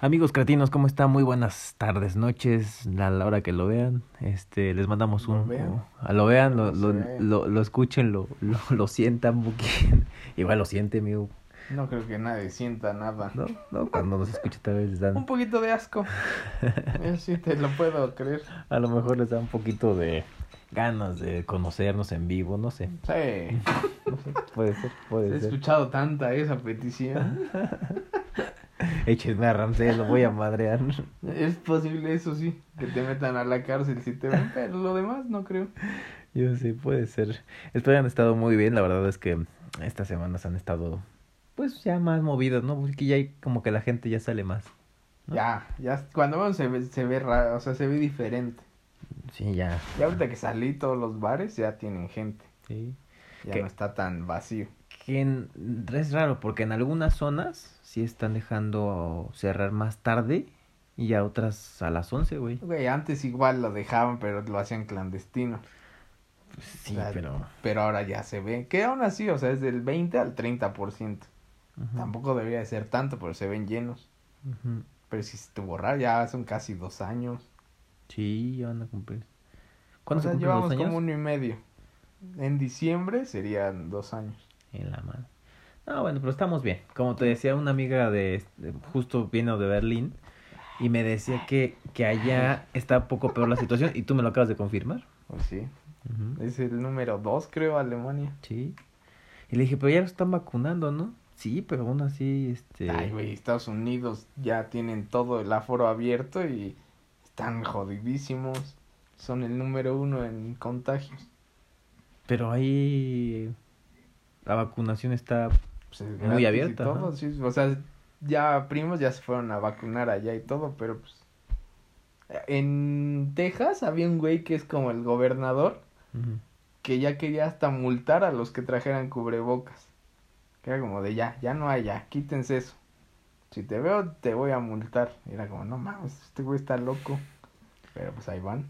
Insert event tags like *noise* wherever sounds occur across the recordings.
Amigos cretinos, ¿cómo están? Muy buenas tardes, noches, a la hora que lo vean. Este, les mandamos Lo un... vean. a lo vean, lo, Lo lo, lo, lo escuchen, lo, lo, lo sientan, porque *laughs* igual lo siente, amigo. No creo que nadie sienta nada. ¿No? ¿No? Cuando nos escucha tal vez les dan... Un poquito de asco. *laughs* Eso sí te lo puedo creer. A lo mejor les da un poquito de ganas de conocernos en vivo, no sé. Sí. *laughs* No sé, puede ser, He puede ser. escuchado tanta esa petición. Échenme a Ramsey, lo voy a madrear. Es posible eso sí, que te metan a la cárcel si te ven, pero lo demás no creo. *laughs* Yo sí, puede ser. Espero han estado muy bien. La verdad es que estas semanas han estado, pues, ya más movidas, ¿no? Porque ya hay como que la gente ya sale más. ¿No? Ya, ya, cuando vemos se ve, se ve raro, o sea, se ve diferente. Sí, ya. Ya ahorita que salí, todos los bares ya tienen gente. Sí. Ya ¿Qué? no está tan vacío. Que en- es raro porque en algunas zonas sí están dejando cerrar más tarde y a otras a las 11, güey. Güey, antes igual lo dejaban, pero lo hacían clandestino. Pues sí, O sea, pero... Pero ahora ya se ve. Que aún así, o sea, es del 20 al 30%. Ujú, Tampoco debería de ser tanto, pero se ven llenos. ujú. Pero si estuvo raro, ya son casi dos años. Sí, ya van a cumplir. O ¿Cuándo sea, se cumplen llevamos años? como uno y medio. En diciembre serían dos años. En la mano. No, bueno, pero estamos bien. Como te decía, una amiga de, de- justo vino de Berlín y me decía que, que allá está un poco peor la situación y tú me lo acabas de confirmar. Pues sí. Es el número dos, creo, Alemania. Sí. Y le dije, pero ya lo están vacunando, ¿no? Sí, pero aún así, este... Ay, güey, Estados Unidos ya tienen todo el aforo abierto y están jodidísimos. Son el número uno en contagios. Pero ahí la vacunación está... Pues es Muy y abierta, todo, ajá. sí, o sea, ya primos ya se fueron a vacunar allá y todo, pero pues en Texas había un güey que es como el gobernador que ya quería hasta multar a los que trajeran cubrebocas. Que era como de ya, ya no hay ya, quítense eso. Si te veo te voy a multar. Y era como, no mames, este güey está loco. Pero pues ahí van.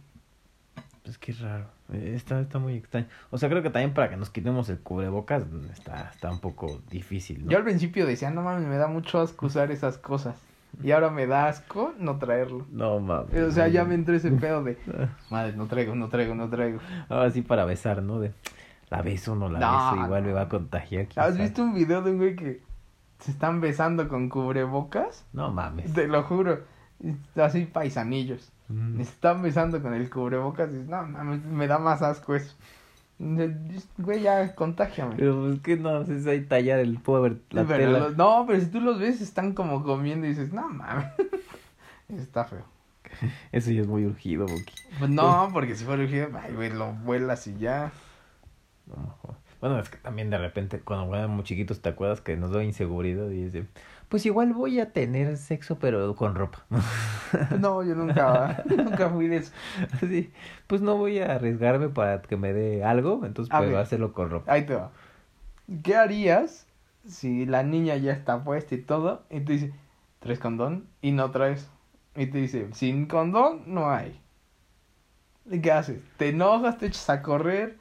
Pues qué raro. Eh, Está, está muy extraño. O sea, creo que también para que nos quitemos el cubrebocas está, está un poco difícil, ¿no? Yo al principio decía, no mames, me da mucho asco usar esas cosas. Y ahora me da asco no traerlo. No, mames. O sea, ya me entró ese *laughs* pedo de, madre, no traigo, no traigo, no traigo. Ahora sí para besar, ¿no? De la beso o no la No, beso, igual no. me va a contagiar. ¿Has visto un video de un güey que se están besando con cubrebocas? No mames. Te lo juro. Así paisanillos. Mm. Se están besando con el cubrebocas y dices, no mames, me da más asco eso. Güey, ya, contágiame. Pero pues que no, es ahí tallar el pobre, la Pero tela. los- no, pero si tú los ves, están como comiendo y dices, no mames. *laughs* Está feo. *laughs* Eso ya es muy urgido, Boqui. Pues no, porque si fuera urgido, ay, güey, lo vuelas y ya. No. Bueno, es que también de repente, cuando éramos muy chiquitos, ¿te acuerdas que nos da inseguridad? Y dice, pues igual voy a tener sexo, pero con ropa. *laughs* No, yo nunca, nunca fui de eso. Así, pues no voy a arriesgarme para que me dé algo, entonces A a hacerlo con ropa. Ahí te va. ¿Qué harías si la niña ya está puesta y todo? Y te dice, ¿traes condón? Y no traes. Y te dice, sin condón no hay. ¿Y qué haces? ¿Te enojas? ¿Te echas a correr?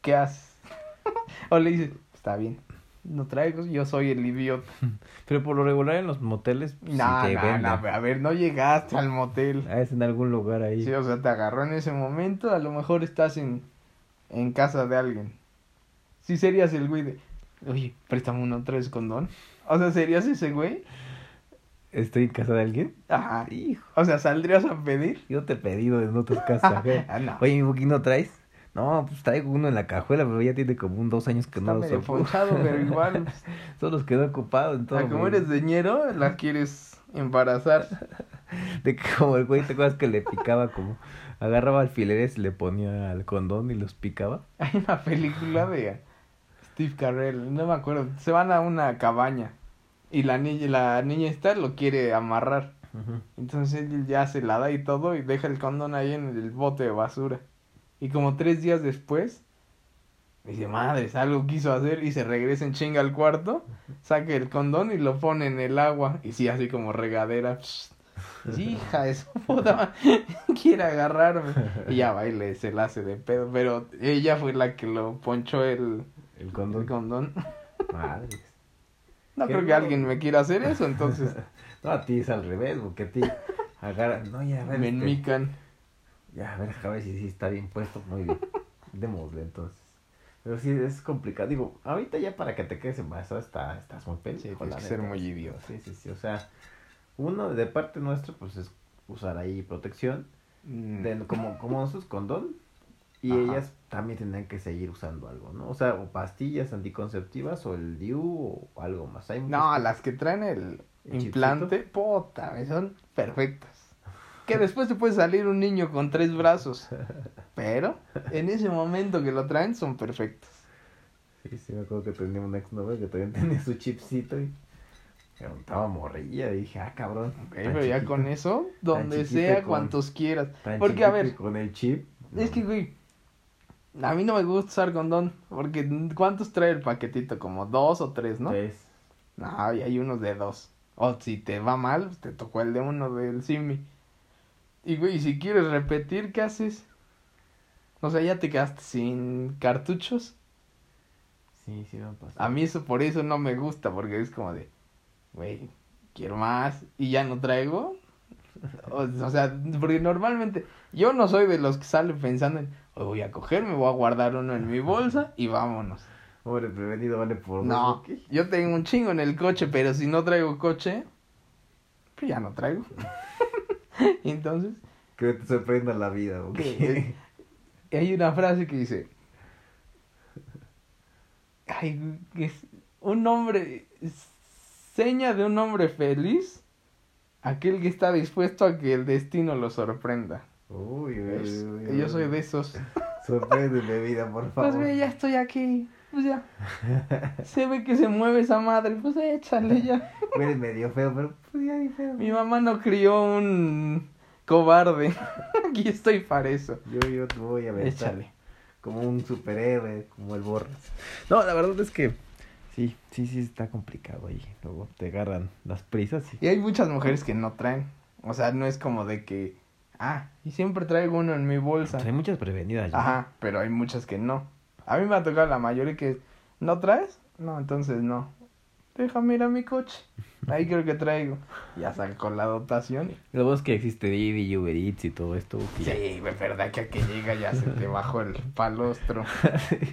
¿Qué haces? *laughs* o le dices, está bien, no traigo, yo soy el idiota. *laughs* Pero por lo regular en los moteles, pues, No, sí te no, venden. no, a ver, no llegaste al motel. Ah, es en algún lugar ahí. Sí, o sea, te agarró en ese momento, a lo mejor estás en, en casa de alguien. Sí serías el güey de, oye, préstame uno, ¿traes condón? O sea, ¿serías ese güey? ¿Estoy en casa de alguien? Ajá. Hijo, O sea, ¿saldrías a pedir? yo te he pedido en otras casas. *laughs* ¿eh? Ah, no. Oye, mi Boqui, ¿no traes? No, pues traigo uno en la cajuela, pero ya tiene como un dos años que Está no lo sopo. ponchado, pero *laughs* igual. Solo los quedó ocupado en todo. ah, como eres deñero, la quieres embarazar. *laughs* De que como el güey, ¿te acuerdas que le picaba como... Agarraba alfileres, le ponía al condón y los picaba? Hay una película de Steve Carell, no me acuerdo. Se van a una cabaña y la niña, la niña esta lo quiere amarrar. Entonces él ya se la da y todo y deja el condón ahí en el bote de basura. Y como tres días después, dice, madres, algo quiso hacer y se regresa en chinga al cuarto, saca el condón y lo pone en el agua. Y sí, así como regadera. Sí, hija de su puta quiere agarrarme. Y ya va y le, se la hace de pedo. Pero ella fue la que lo ponchó el, El el condón. condón. Madres. *laughs* No creo que alguien me quiera hacer eso, entonces. *laughs* No, a ti es al revés, porque a ti agarran. No, ya. Me este, enmican. Ya, a ver, a ver si sí está bien puesto. Muy bien. *laughs* Démosle entonces. Pero sí, es complicado. Digo, ahorita ya para que te quedes embarazada está, estás muy pendejo. Sí, tienes que ser muy idiota. Sí, sí, sí. O sea, uno de parte nuestra, pues es usar ahí protección. Mm. de- como, como nosotros condón. Y Ajá. ellas también tendrán que seguir usando algo, ¿no? O sea, o pastillas anticonceptivas o el DIU o algo más. Hay No, las que traen el ¿El chipsito? implante, puta, son perfectas. Que después te puede salir un niño con tres brazos. Pero en ese momento que lo traen son perfectos. Sí, sí, me acuerdo que tenía una ex novia que también *laughs* tenía su chipcito y estaba morrilla y dije, ah, cabrón. Pero ya con eso, donde sea, con- cuantos quieras. Porque, a ver, Con el chip. es que, güey, a mí no me gusta usar condón. Porque, ¿cuántos trae el paquetito? Como dos o tres, ¿no? Tres. No, y hay unos de dos. O si te va mal, te tocó el de uno del Simi. Y güey, si quieres repetir, ¿qué haces? O sea, ya te quedaste sin cartuchos. Sí, sí me ha pasado. A mí eso por eso no me gusta, porque es como de, güey, quiero más y ya no traigo. O, o sea, porque normalmente yo no soy de los que salen pensando en, "Hoy voy a coger, me voy a guardar uno en mi bolsa y vámonos. Pobre prevenido vale por No, yo tengo un chingo en el coche, pero si no traigo coche, pues ya no traigo. *laughs* *laughs* Entonces, Que te sorprenda la vida, ¿ok? ¿Qué? hay una frase que dice, ay, que es un hombre, seña de un hombre feliz, aquel que está dispuesto a que el destino lo sorprenda. Uy, uy, uy, uy, yo soy de esos. Sorpréndeme, vida, por favor. Pues ve, ya estoy aquí. Pues ya. Se ve que se mueve esa madre. Pues échale ya. *laughs* Eres medio feo, pero pues ya ni feo. Mi mamá no crió un cobarde. *laughs* Aquí estoy para eso. Yo, yo te voy a ver. Échale. Como un superhéroe, como el Borras. No, la verdad es que sí, sí, sí está complicado ahí. Luego te agarran las prisas y... Y hay muchas mujeres que no traen. O sea, no es como de que. Ah, y siempre traigo uno en mi bolsa. Hay muchas prevenidas ya. Ajá, pero hay muchas que no. A mí me ha tocado la mayoría que. ¿No traes? No, entonces no. Déjame ir a mi coche. Ahí creo que traigo. Ya sacó la dotación. Lo bueno es que existe Didi y Uber Eats y todo esto. Sí, de verdad que a que llega ya se te bajó el palostro.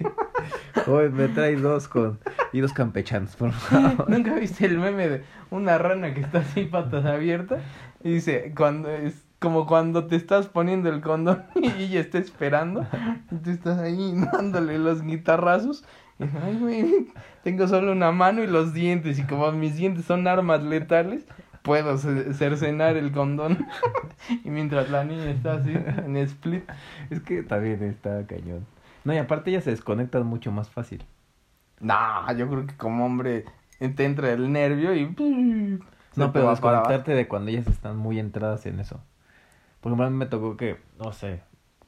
*laughs* Joder, me traes dos con... Y dos campechanos, por favor. ¿Nunca viste el meme de una rana que está así patas abiertas? Y dice, cuando es como cuando te estás poniendo el condón *laughs* y ella está esperando, y tú estás ahí dándole los guitarrazos. Y ay, güey, tengo solo una mano y los dientes, y como mis dientes son armas letales, puedo ce- cercenar el condón. *laughs* y mientras la niña está así, en split. Es que también está cañón. No, y aparte ellas se desconectan mucho más fácil. No, yo creo que como hombre te entra el nervio y... No, pero desconectarte de cuando ellas están muy entradas en eso. Por ejemplo, me tocó que, no sé,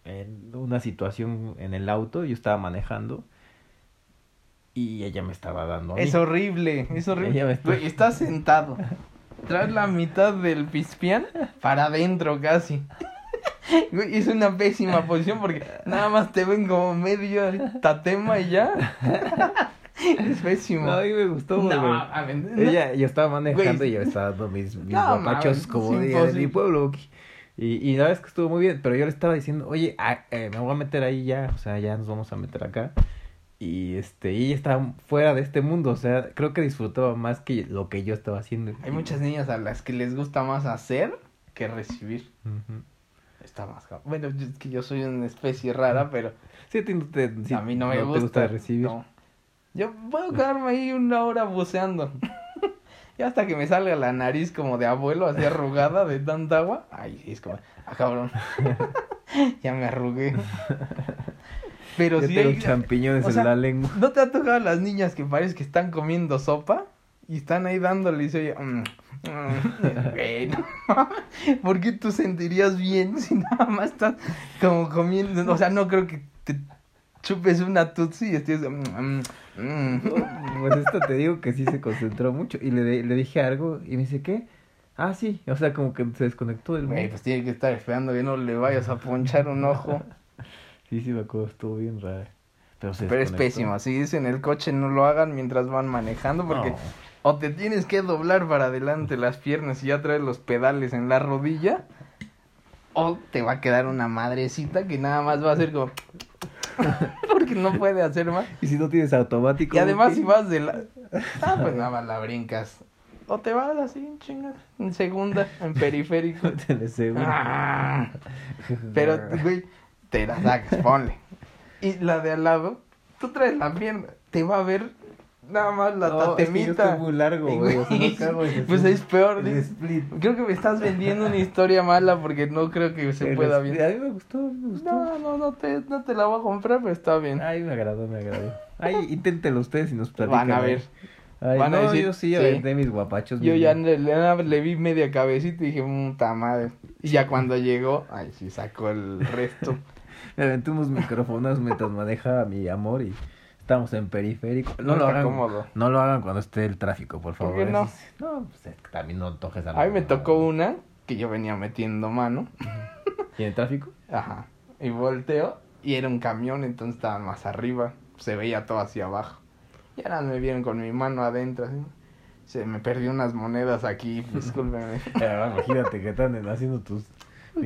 en una situación en el auto, yo estaba manejando y ella me estaba dando a mí. Es horrible, es Ella horrible. me está- estás sentado. Traes la mitad del pispián para adentro casi. Es una pésima posición porque nada más te ven como medio tatema y ya. Es pésimo. No, a mí me gustó, No, güey. Ella, yo estaba manejando Güey, y yo estaba dando mis, mis No, como de, de mi pueblo. Y, y la verdad es que estuvo muy bien, pero yo le estaba diciendo, oye, ah, eh, me voy a meter ahí ya, o sea, ya nos vamos a meter acá. Y este, y ella estaba fuera de este mundo, o sea, creo que disfrutaba más que lo que yo estaba haciendo. Hay muchas niñas a las que les gusta más hacer que recibir. Está más. Bueno, es que yo soy una especie rara, pero Sí, a ti no te, sí, a mí no me te gusta. recibir. no. Yo puedo quedarme ahí una hora buceando. Hasta que me salga la nariz como de abuelo, así arrugada de tanta agua. Ay, sí, es como, ah, cabrón. *laughs* ya me arrugué. Pero Yo sí tengo hay- champiñones o sea, en la lengua. ¿No te ha tocado a las niñas que parece que están comiendo sopa? Y están ahí dándole y se oye... mm, mm, no mames. ¿Por qué tú sentirías bien si nada más estás como comiendo? O sea, no creo que te chupes una tutsi y estés... mm, mm, mm. Pues esto te digo que sí se concentró mucho. Y le, le dije algo y me dice, ¿qué? Ah, sí. O sea, como que se desconectó del mundo. pues tiene que estar esperando que no le vayas a ponchar un ojo. *laughs* Sí, sí, me acuerdo, estuvo bien raro. Pero, se Pero es pésimo. Si dicen el coche, no lo hagan mientras van manejando porque No. o te tienes que doblar para adelante las piernas y ya traes los pedales en la rodilla. O te va a quedar una madrecita que nada más va a ser como... *laughs* porque no puede hacer más. Y si no tienes automático. Y además si vas de la... Ah, pues nada más la brincas. O te vas así chinga, en segunda, en periférico. *laughs* Ah. Pero, güey, te la sacas, ponle. Y la de al lado, tú traes la pierna, te va a ver nada más la No, es que yo tatemita. estoy muy largo, güey. O sea, *laughs* güey, no cago en pues es peor. el split. Creo que me estás vendiendo una historia mala porque no creo que se El pueda split. bien. A mí me gustó, a me gustó. No, no, no te, no te la voy a comprar, pero está bien. Ay, me agradó, me agradó. Ay, inténtelo ustedes y nos platican. Van a ¿eh? ver. Ay, Van a no, decir, yo sí, sí. de mis guapachos. Yo ya le, le, le vi media cabecita y dije, puta madre. Y ya cuando llegó, ay, sí sacó el resto. *laughs* Me aventé unos micrófonos mientras manejaba mi amor y estábamos en periférico. No, No lo hagan. cómodo. No lo hagan cuando esté el tráfico, por ¿Por favor. qué no? No, pues es que también no tojes a A mí me la- tocó una que yo venía metiendo mano. *laughs* ¿Y en el tráfico? Ajá. Y volteo y era un camión, entonces estaba más arriba. Se veía todo hacia abajo. Y ahora me vieron con mi mano adentro. así. Se me perdió unas monedas aquí, *laughs* discúlpeme. Eh, imagínate que están haciendo tus ¿Por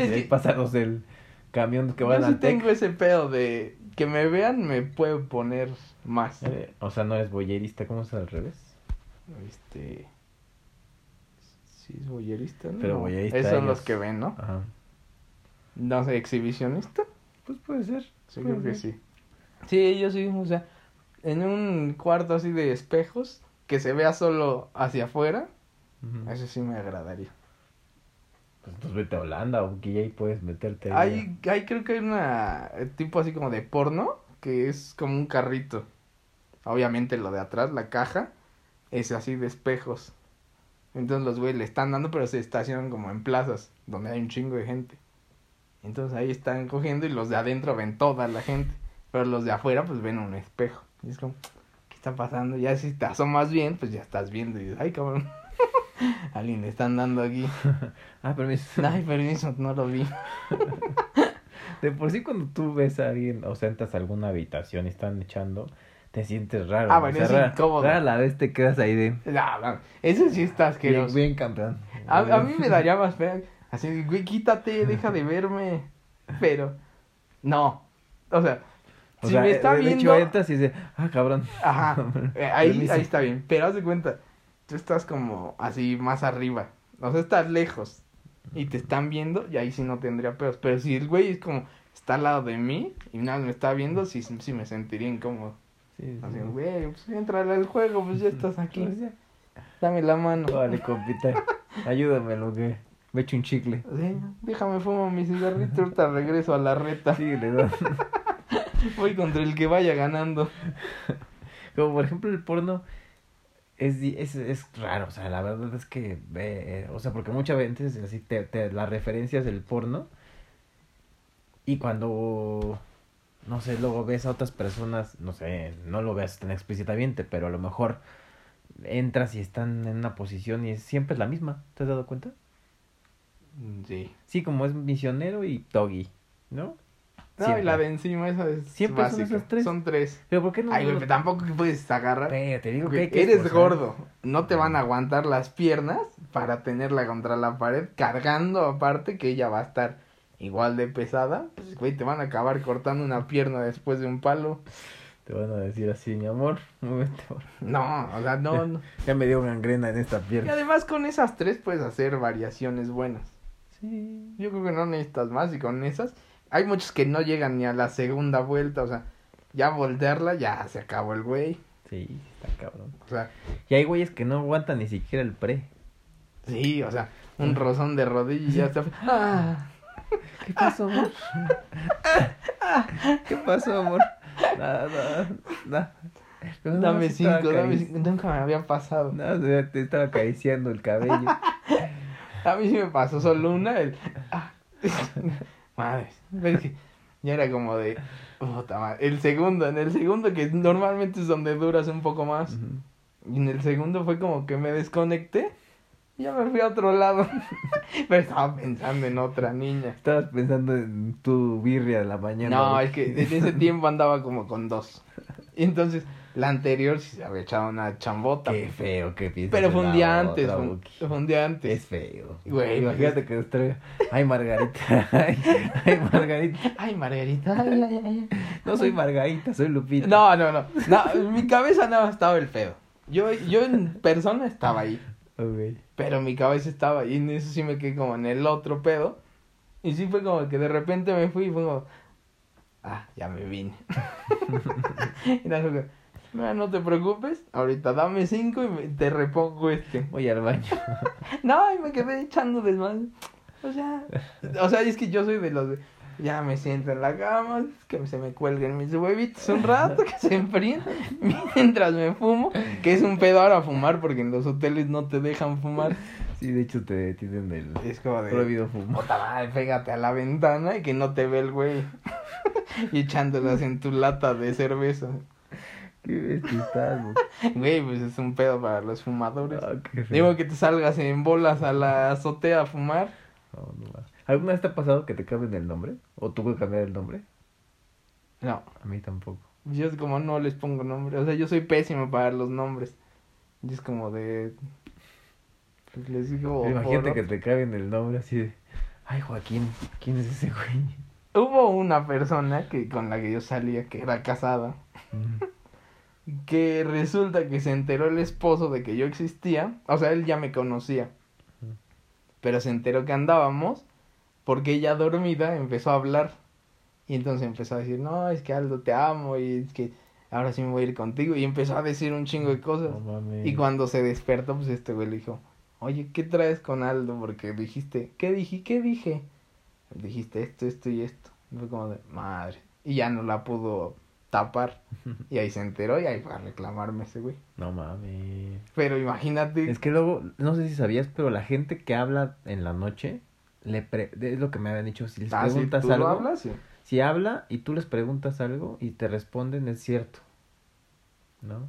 Es y ahí pasados el camión que sí tengo ese pedo de que me vean, me puedo poner más. Eh, O sea, no eres boyerista, ¿cómo es al revés? Este. Sí, es boyerista, ¿no? Pero boyerista Esos son los que ven, ¿no? Ajá. No sé, exhibicionista. Pues puede ser. Sí, puede creo que sí. Sí, yo sí, o sea, en un cuarto así de espejos, que se vea solo hacia afuera, Ujú. eso sí me agradaría. Pues entonces vete a Holanda o que ahí puedes meterte. ahí. Hay, hay creo que hay una eh, tipo así como de porno, que es como un carrito. Obviamente lo de atrás, la caja, es así de espejos. Entonces los güeyes le están dando, pero se estacionan como en plazas, donde hay un chingo de gente. Entonces ahí están cogiendo y los de adentro ven toda la gente. Pero los de afuera pues ven un espejo. Y es como, ¿qué está pasando? Ya si te asomas bien, pues ya estás viendo y dices, ay cabrón. *laughs* Alguien le están dando aquí. *laughs* Ah, permiso. Ay, permiso, no lo vi. *laughs* De por sí cuando tú ves a alguien o sea, entras a alguna habitación y están echando, te sientes raro. Ah, o bueno, sea, es incómodo. rara la vez te quedas ahí de... No, no, eso sí está Bien, asqueroso. bien campeón. A, a mí me daría más fea. Así, güey, quítate, deja de verme. Pero, no. O sea, O si sea, me está de hecho viendo. entras y dices, ah, cabrón. Ajá, eh, ahí, ahí está bien. Pero haz de cuenta, tú estás como así más arriba. O sea, estás lejos. Y te están viendo, y ahí sí no tendría pedos. Pero si el güey es como, está al lado de mí y nada me está viendo, sí, sí sí me sentiría incómodo. Sí, sí. Así, güey, pues entra al juego, pues ya *laughs* estás aquí. Pues ya. Dame la mano. Vale, compita. Ayúdame lo que... Me echo un chicle. Sí, déjame fumo mi cigarrito, ahorita regreso a la reta. Síguele, ¿no? *laughs* Voy contra el que vaya ganando. Como por ejemplo el porno es, es, es raro, o sea, la verdad es que, ve, eh, o sea, porque muchas veces así te, te las referencias del porno y cuando, no sé, luego ves a otras personas, no sé, no lo veas tan explícitamente, pero a lo mejor entras y están en una posición y es, siempre es la misma, ¿te has dado cuenta? Sí. Sí, como es misionero y doggy, ¿no? No, Siempre. y la de encima, esa es Siempre son esas tres. Son tres. Pero ¿por qué no? Ay, güey, tampoco que puedes agarrar. Pero te digo que Güey, hay que eres gordo. No te van a aguantar las piernas para tenerla contra la pared, cargando aparte que ella va a estar igual de pesada. Pues, güey, te van a acabar cortando una pierna después de un palo. Te van a decir así, mi amor, por No, o sea, no, no. Ya me dio gangrena en esta Y pierna. además con esas tres puedes hacer variaciones buenas. Sí. Yo creo que no necesitas más y con esas hay muchos que no llegan ni a la segunda vuelta, o sea, ya voltearla ya se acabó el güey. Sí, está cabrón. O sea, Y hay güeyes que no aguantan ni siquiera el pre. sí, o sea, un rozón de rodilla y ya está. Ah, *laughs* ¿Qué pasó, amor? ¿Qué pasó, amor? Nada, nada, nada. Dame cinco, dame cinco. Nunca me había pasado. Nada, se- te estaba acariciando el cabello. *laughs* A mí sí me pasó solo una. El... *laughs* Madre, pero es que ya era como de. Puta madre. El segundo, en el segundo, que normalmente es donde duras un poco más. Y en el segundo fue como que me desconecté Y ya me fui a otro lado. *laughs* Pero estaba pensando en otra niña. Estabas pensando en tu birria de la mañana. No, es que en ese tiempo andaba como con dos. Y entonces, la anterior sí se había echado una chambota. Qué feo que piensas. Pero fue un día antes, fue fue un día antes. Es feo. Güey, imagínate que traiga. Ay, Margarita. *laughs* Ay, ay, Margarita. Ay, Margarita. ay, ay, ay. No soy Margarita, soy Lupita. No, no, no. no en mi cabeza no estaba el pedo. Yo, yo en persona estaba ahí. Pero mi cabeza estaba ahí. Y en eso sí me quedé como en el otro pedo. Y sí fue como que de repente me fui y fue como. Ah, ya me vine. *laughs* y nada, "Mira, no te preocupes. Ahorita dame cinco y me- te repongo este. Voy al baño. *laughs* No, y me quedé echando desmadre. O sea, o sea, es que yo soy de los de, ya me siento en la cama, que se me cuelguen mis huevitos un rato, que se enfríen, *laughs* mientras me fumo, que es un pedo ahora fumar, porque en los hoteles no te dejan fumar. Sí, de hecho te tienen el Es como de, prohibido fumar. madre, pégate a la ventana y que no te ve el güey. *laughs* y echándolas en tu lata de cerveza. Qué bestia. *laughs* Güey, pues es un pedo para los fumadores. Ah. Digo que te salgas en bolas a la azotea a fumar. No, no más. ¿Alguna vez te ha pasado que te cambien el nombre? ¿O tuve que cambiar el nombre? No, A mí tampoco. Yo es como no les pongo nombre. O sea, yo soy pésimo para los nombres. Y es como de. pues, les digo. Imagínate que te cambien el nombre así de. Ay, Joaquín, ¿quién es ese güey? Hubo una persona que con la que yo salía que era casada. Que resulta que se enteró el esposo de que yo existía. O sea, él ya me conocía. Pero se enteró que andábamos. Porque ella dormida empezó a hablar. Y entonces empezó a decir, no, es que Aldo te amo. Y es que ahora sí me voy a ir contigo. Y empezó a decir un chingo de cosas. No. Y cuando se despertó, pues este güey le dijo, oye, ¿qué traes con Aldo? Porque dijiste, ¿qué dije? ¿Qué dije? Dijiste esto, esto y esto. Y fue como de, madre. Y ya no la pudo tapar. *laughs* Y ahí se enteró y ahí fue a reclamarme ese güey. No mames. Pero imagínate. Es que luego, no sé si sabías, pero la gente que habla en la noche, le pre- es lo que me habían dicho, si les Ah, sí, preguntas ¿tú lo algo, hablas? Sí. si habla y tú les preguntas algo y te responden, es cierto. ¿No?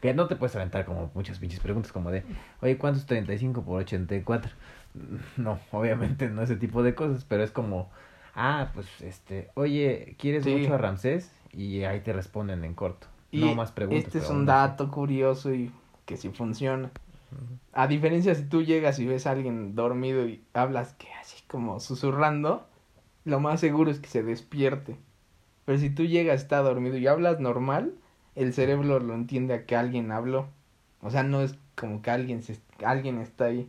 Que no te puedes aventar como muchas pinches preguntas como de, oye, ¿cuánto es 35 por 84? *laughs* No, obviamente no ese tipo de cosas, pero es como, ah, pues este, oye, ¿quieres Sí. mucho a Ramsés? Y ahí te responden en corto. Y no más preguntas. este es un dato curioso y que sí funciona. A diferencia si tú llegas y ves a alguien dormido y hablas que así como susurrando, lo más seguro es que se despierte. Pero si tú llegas, está dormido y hablas normal, el cerebro lo entiende a que alguien habló. O sea, no es como que alguien se, alguien está ahí.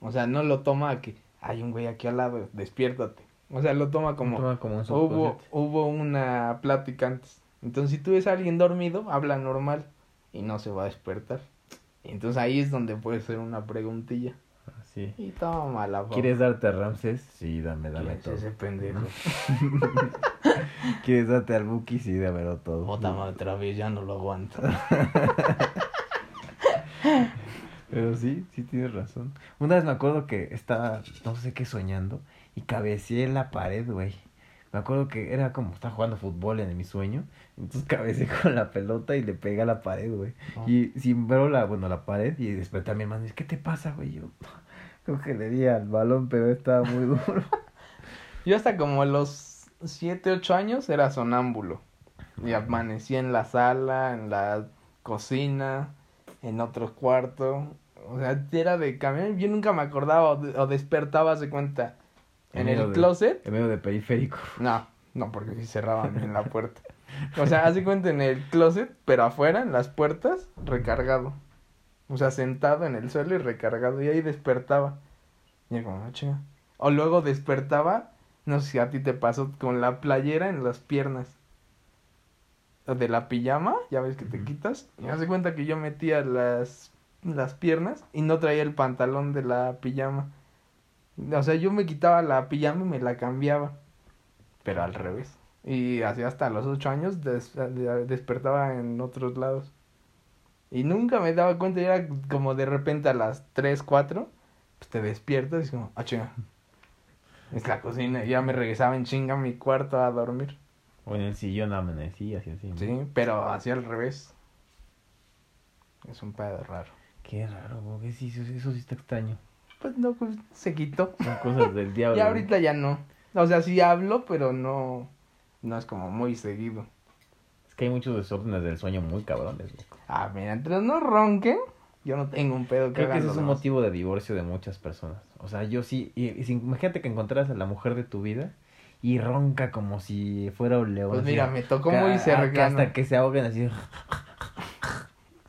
O sea, no lo toma a que hay un güey aquí al lado, despiértate. O sea, lo toma como Toma como un hubo, hubo una plática antes. Entonces, si tú ves a alguien dormido, habla normal y no se va a despertar. Entonces ahí es donde puede ser una preguntilla. Así. Y toma la ¿Quieres darte a Ramses? Sí, dame, dame ¿Quién es todo. ese pendejo? *laughs* ¿Quieres darte al Buki? Sí, dámelo todo. Madre, otra vez ya no lo aguanto. *laughs* Pero sí, sí tienes razón. Una vez me acuerdo que estaba, no sé qué, soñando y cabeceé en la pared, güey. Me acuerdo que era como, estaba jugando fútbol en mi sueño. Entonces cabeceé *laughs* con la pelota y le pegué a la pared, güey. Oh. Y sin ver la, bueno, la pared y desperté a mi hermano y dice, ¿qué te pasa, güey? Yo *laughs* creo que le di al balón, pero estaba muy duro. *laughs* Yo hasta como a los 7, 8 años era sonámbulo. Y amanecí en la sala, en la cocina, en otro cuarto. O sea, era de caminar. Yo nunca me acordaba o, de- o despertaba, se cuenta, en el de- closet. En medio de periférico. *laughs* No, no, porque si cerraban bien la puerta. O sea, hace cuenta en el closet, pero afuera, en las puertas, recargado. O sea, sentado en el suelo y recargado. Y ahí despertaba. Y como, "Ah, chinga". O luego despertaba, no sé si a ti te pasó, con la playera en las piernas. De la pijama, ya ves que te quitas. Y hace cuenta que yo metía las, las piernas y no traía el pantalón de la pijama. O sea, yo me quitaba la pijama y me la cambiaba. Pero al revés. Y así hasta los ocho años des- de- despertaba en otros lados. Y nunca me daba cuenta, y era como de repente a las tres, cuatro, pues te despiertas y es como, ah, chinga. Es la cocina, y ya me regresaba en chinga a mi cuarto a dormir. O en el sillón amanecí, así, así. ¿no? Sí, pero así al revés. Es un pedo raro. Qué raro, güey. Sí, eso, eso sí está extraño. Pues no, pues se quitó. Son cosas del *laughs* diablo. Y güey. ahorita ya no. O sea, sí hablo, pero no, no es como muy seguido. Es que hay muchos desórdenes del sueño muy cabrones, loco. Ah, mira, entre no ronquen, yo no tengo un pedo que Creo que ese es un demás. motivo de divorcio de muchas personas. O sea, yo sí, y, imagínate que encontraras a la mujer de tu vida y ronca como si fuera un león. Pues mira, me tocó muy que cercano. Hasta que se ahoguen así.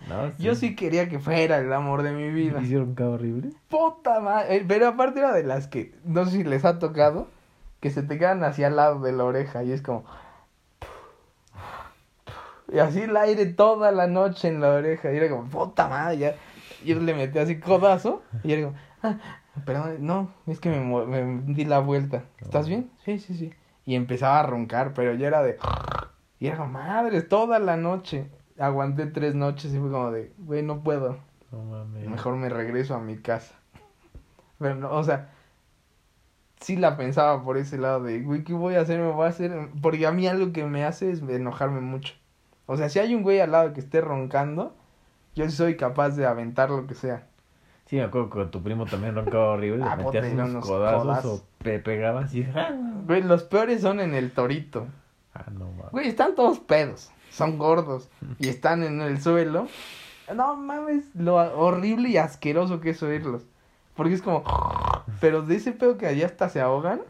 ¿No? Yo sí quería que fuera el amor de mi vida. ¿Y si roncaba horrible? Puta madre. Eh, Pero aparte era de las que, no sé si les ha tocado, que se te quedan hacia al lado de la oreja y es como... Y así el aire toda la noche en la oreja. Y era como, puta madre, ya. Yo le metí así codazo y era como, ah, perdón, no, es que me, me di la vuelta. ¿Estás bien? Sí, sí, sí. Y empezaba a roncar, pero ya era de... Y era como, madre, toda la noche. Aguanté tres noches y fue como de, güey, no puedo. No mames. Mejor me regreso a mi casa. *laughs* Pero no, o sea, sí la pensaba por ese lado de, güey, ¿qué voy a hacer? Me voy a hacer. Porque a mí algo que me hace es enojarme mucho. O sea, si hay un güey al lado que esté roncando, yo sí soy capaz de aventar lo que sea. Sí, me acuerdo que tu primo también roncaba horrible. Ah, le metías unos unos codazos codazos. o te pegabas y... Ah, Güey, los peores son en el torito. no mames. Güey, están todos pedos. Son gordos. Y están en el suelo. No mames, lo horrible y asqueroso que es oírlos. Porque es como. Pero de ese pedo que allá hasta se ahogan.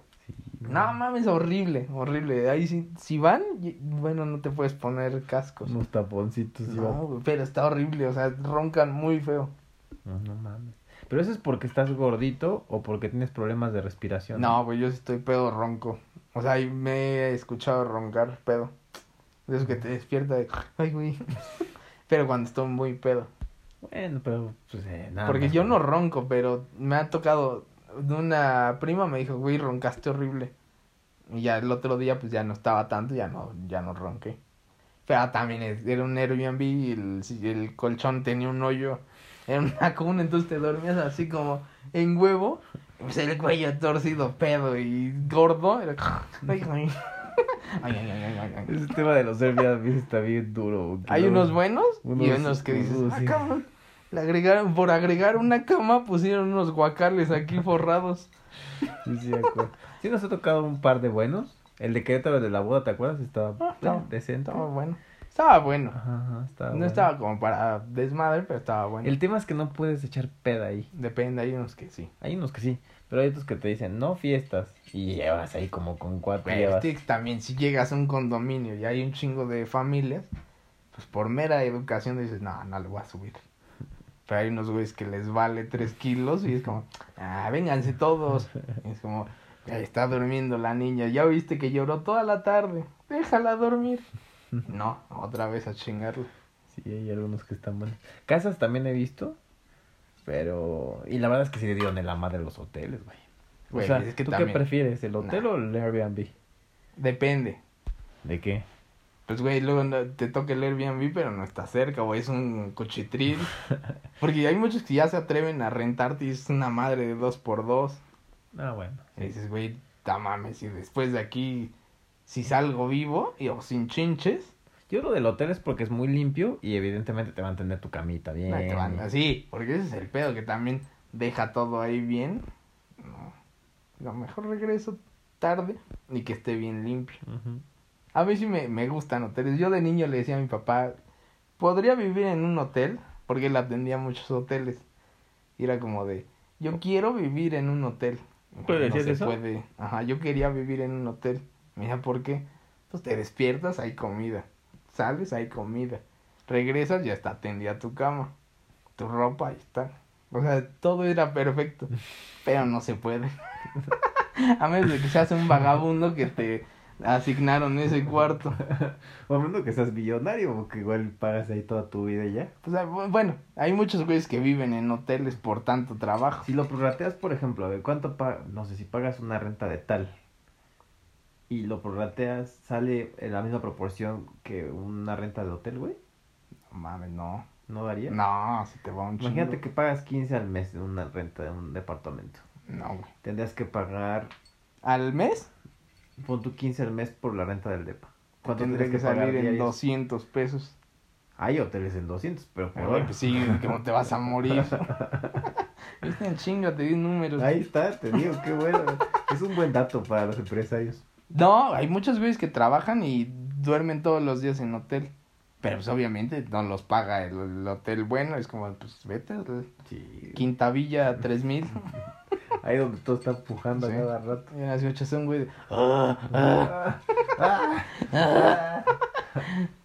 No mames, horrible, horrible. Ahí sí, si van, bueno, no te puedes poner cascos. Unos taponcitos. No, pero está horrible, o sea, roncan muy feo. No, no mames. Pero eso es porque estás gordito o porque tienes problemas de respiración. No, güey, yo sí estoy pedo ronco. O sea, ahí me he escuchado roncar pedo. De eso que te despierta de, ay, güey. *laughs* pero cuando estoy muy pedo. Bueno, pero pues eh, nada. Porque más yo no ronco, pero me ha tocado. Una prima me dijo, güey, roncaste horrible. Y ya el otro día, pues ya no estaba tanto, ya no, ya no ronqué. Pero también era un Airbnb y el, el colchón tenía un hoyo. Era una *laughs* cuna, entonces te dormías así como en huevo. Pues el cuello torcido, pedo y gordo. Era... *laughs* Ay, ay. Ay. Ese tema de los Airbnb está bien duro. Hay unos buenos y unos- unos que dices, unos ah, sí. cabrón. Le agregaron, por agregar una cama pusieron unos guacales aquí forrados. Sí, sí. Sí nos ha tocado un par de buenos. El de Querétaro el de la boda, ¿te acuerdas? Estaba Ah, estaba- decente. Estaba bueno. Estaba bueno. Ajá, ajá, estaba No bueno. estaba como para desmadre, pero estaba bueno. El tema es que no puedes echar peda ahí. Depende, hay unos que sí. Hay unos que sí, pero hay otros que te dicen no fiestas y llevas ahí como con cuatro llevas. también si llegas a un condominio y hay un chingo de familias, pues por mera educación dices, no, no le voy a subir. Pero hay unos güeyes que les vale tres kilos y es como, ah, vénganse todos. Y es como, "Ya está durmiendo la niña, ya viste que lloró toda la tarde, déjala dormir. *laughs* No, otra vez a chingarle. Sí, hay algunos que están buenos. Casas también he visto, pero y la verdad es que sí le dieron en la madre los hoteles, güey. O Güey, sea, es que ¿tú también- qué prefieres, el hotel Nah. o el Airbnb? Depende. ¿De qué? Pues, güey, luego te toca el Airbnb, pero no está cerca, o es un cochitril. *laughs* Porque hay muchos que ya se atreven a rentarte y es una madre de dos por dos. Ah, bueno. Y dices, güey, ta mames, y después de aquí, si salgo vivo y, o sin chinches, Yo lo del hotel es porque es muy limpio y evidentemente te van a tener tu camita bien. ahí te van así. Porque ese es el pedo, que también deja todo ahí bien. No, lo mejor regreso tarde y que esté bien limpio. A mí sí me, me gustan hoteles. Yo de niño le decía a mi papá, podría vivir en un hotel, porque él atendía muchos hoteles. Y era como de, yo quiero vivir en un hotel. ¿Puede no decir se eso? puede. Ajá, yo quería vivir en un hotel. Mira, ¿por qué? Pues te despiertas, hay comida. Sales, hay comida. Regresas, ya está tendida tu cama. Tu ropa, ahí está. O sea, todo era perfecto. *laughs* Pero no se puede. *laughs* a menos de que seas un vagabundo que te asignaron ese cuarto. *laughs* O a menos que seas millonario o que igual pagas ahí toda tu vida y ya. O sea, bu- bueno, hay muchos güeyes que viven en hoteles por tanto trabajo. Si lo prorrateas, por ejemplo, a ver, ¿cuánto pagas? No sé, si pagas una renta de tal y lo prorrateas, ¿sale en la misma proporción que una renta de hotel, güey? No mames, no. ¿No daría? No, si te va un chingo. Imagínate que pagas 15 al mes de una renta de un departamento. No, güey. Tendrías que pagar, ¿Al mes? pon tu 15 al mes por la renta del depa. ¿Cuánto Tendría tendrías que salir en diarios? 200 pesos. Hay hoteles en 200, pero por Ay, pues sí, ¿cómo te vas a morir? *laughs* Viste en chinga, te di números. Ahí está, te digo, qué bueno. es un buen dato para los empresarios. No, hay muchos güeyes que trabajan y duermen todos los días en hotel. Pero pues obviamente no los paga el, el hotel bueno, es como, pues vete, Sí. Quinta Villa 3000. *laughs* Ahí donde todo está empujando Sí. cada rato. Y en las noches un güey de, "Ah, ah".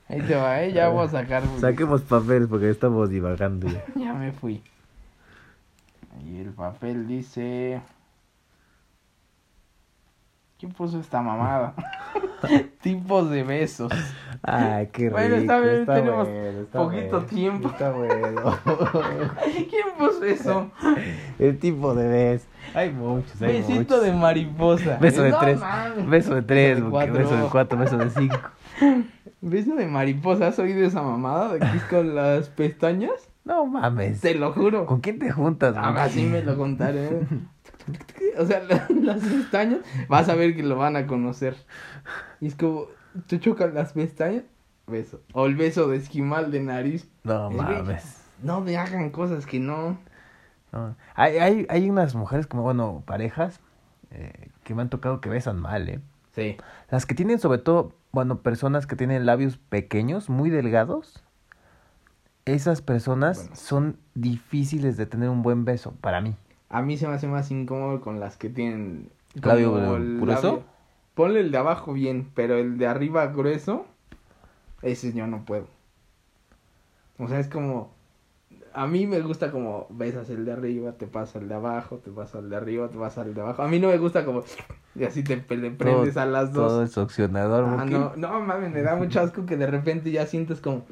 Ahí te va, eh, ya voy a sacar. güey. Saquemos papel porque estamos divagando ya. *laughs* Ya me fui. Y el papel dice. ¿Quién puso esta mamada? *laughs* Tipos de besos. Ay, qué rico. Bueno, está bien, tenemos bueno, está poquito bueno, tiempo. Está bueno. *laughs* ¿Quién puso eso? *laughs* El tipo de beso. Hay muchos, hay Besito muchos. de mariposa. Beso de No tres. mames. Beso de tres, Beso de cuatro. beso de cuatro, beso de cinco. Beso de mariposa. ¿Has oído esa mamada de es con las pestañas? No mames. Te lo juro. ¿Con quién te juntas? Ah, así me lo contaré. *laughs* O sea, la- *laughs* las pestañas, vas a ver que lo van a conocer. Y es como, tú chocas las pestañas, beso. O el beso de esquimal de nariz. No Es que- mames. No me hagan cosas que no. No. Hay, hay, hay unas mujeres como, bueno, parejas eh, que me han tocado que besan mal, ¿eh? Sí. Las que tienen sobre todo, bueno, personas que tienen labios pequeños, muy delgados. Esas personas Bueno. son difíciles de tener un buen beso, para mí. A mí se me hace más incómodo con las que tienen. ¿Labio grueso? labio- Ponle el de abajo bien, pero el de arriba grueso, ese yo no puedo. O sea, es como. A mí me gusta como besas el de arriba, te pasa el de abajo, te pasa el de arriba, te pasa el de abajo. A mí no me gusta como. Y así te le prendes a las dos. Todo el succionador. Ah, no, no mames, me da mucho asco que de repente ya sientes como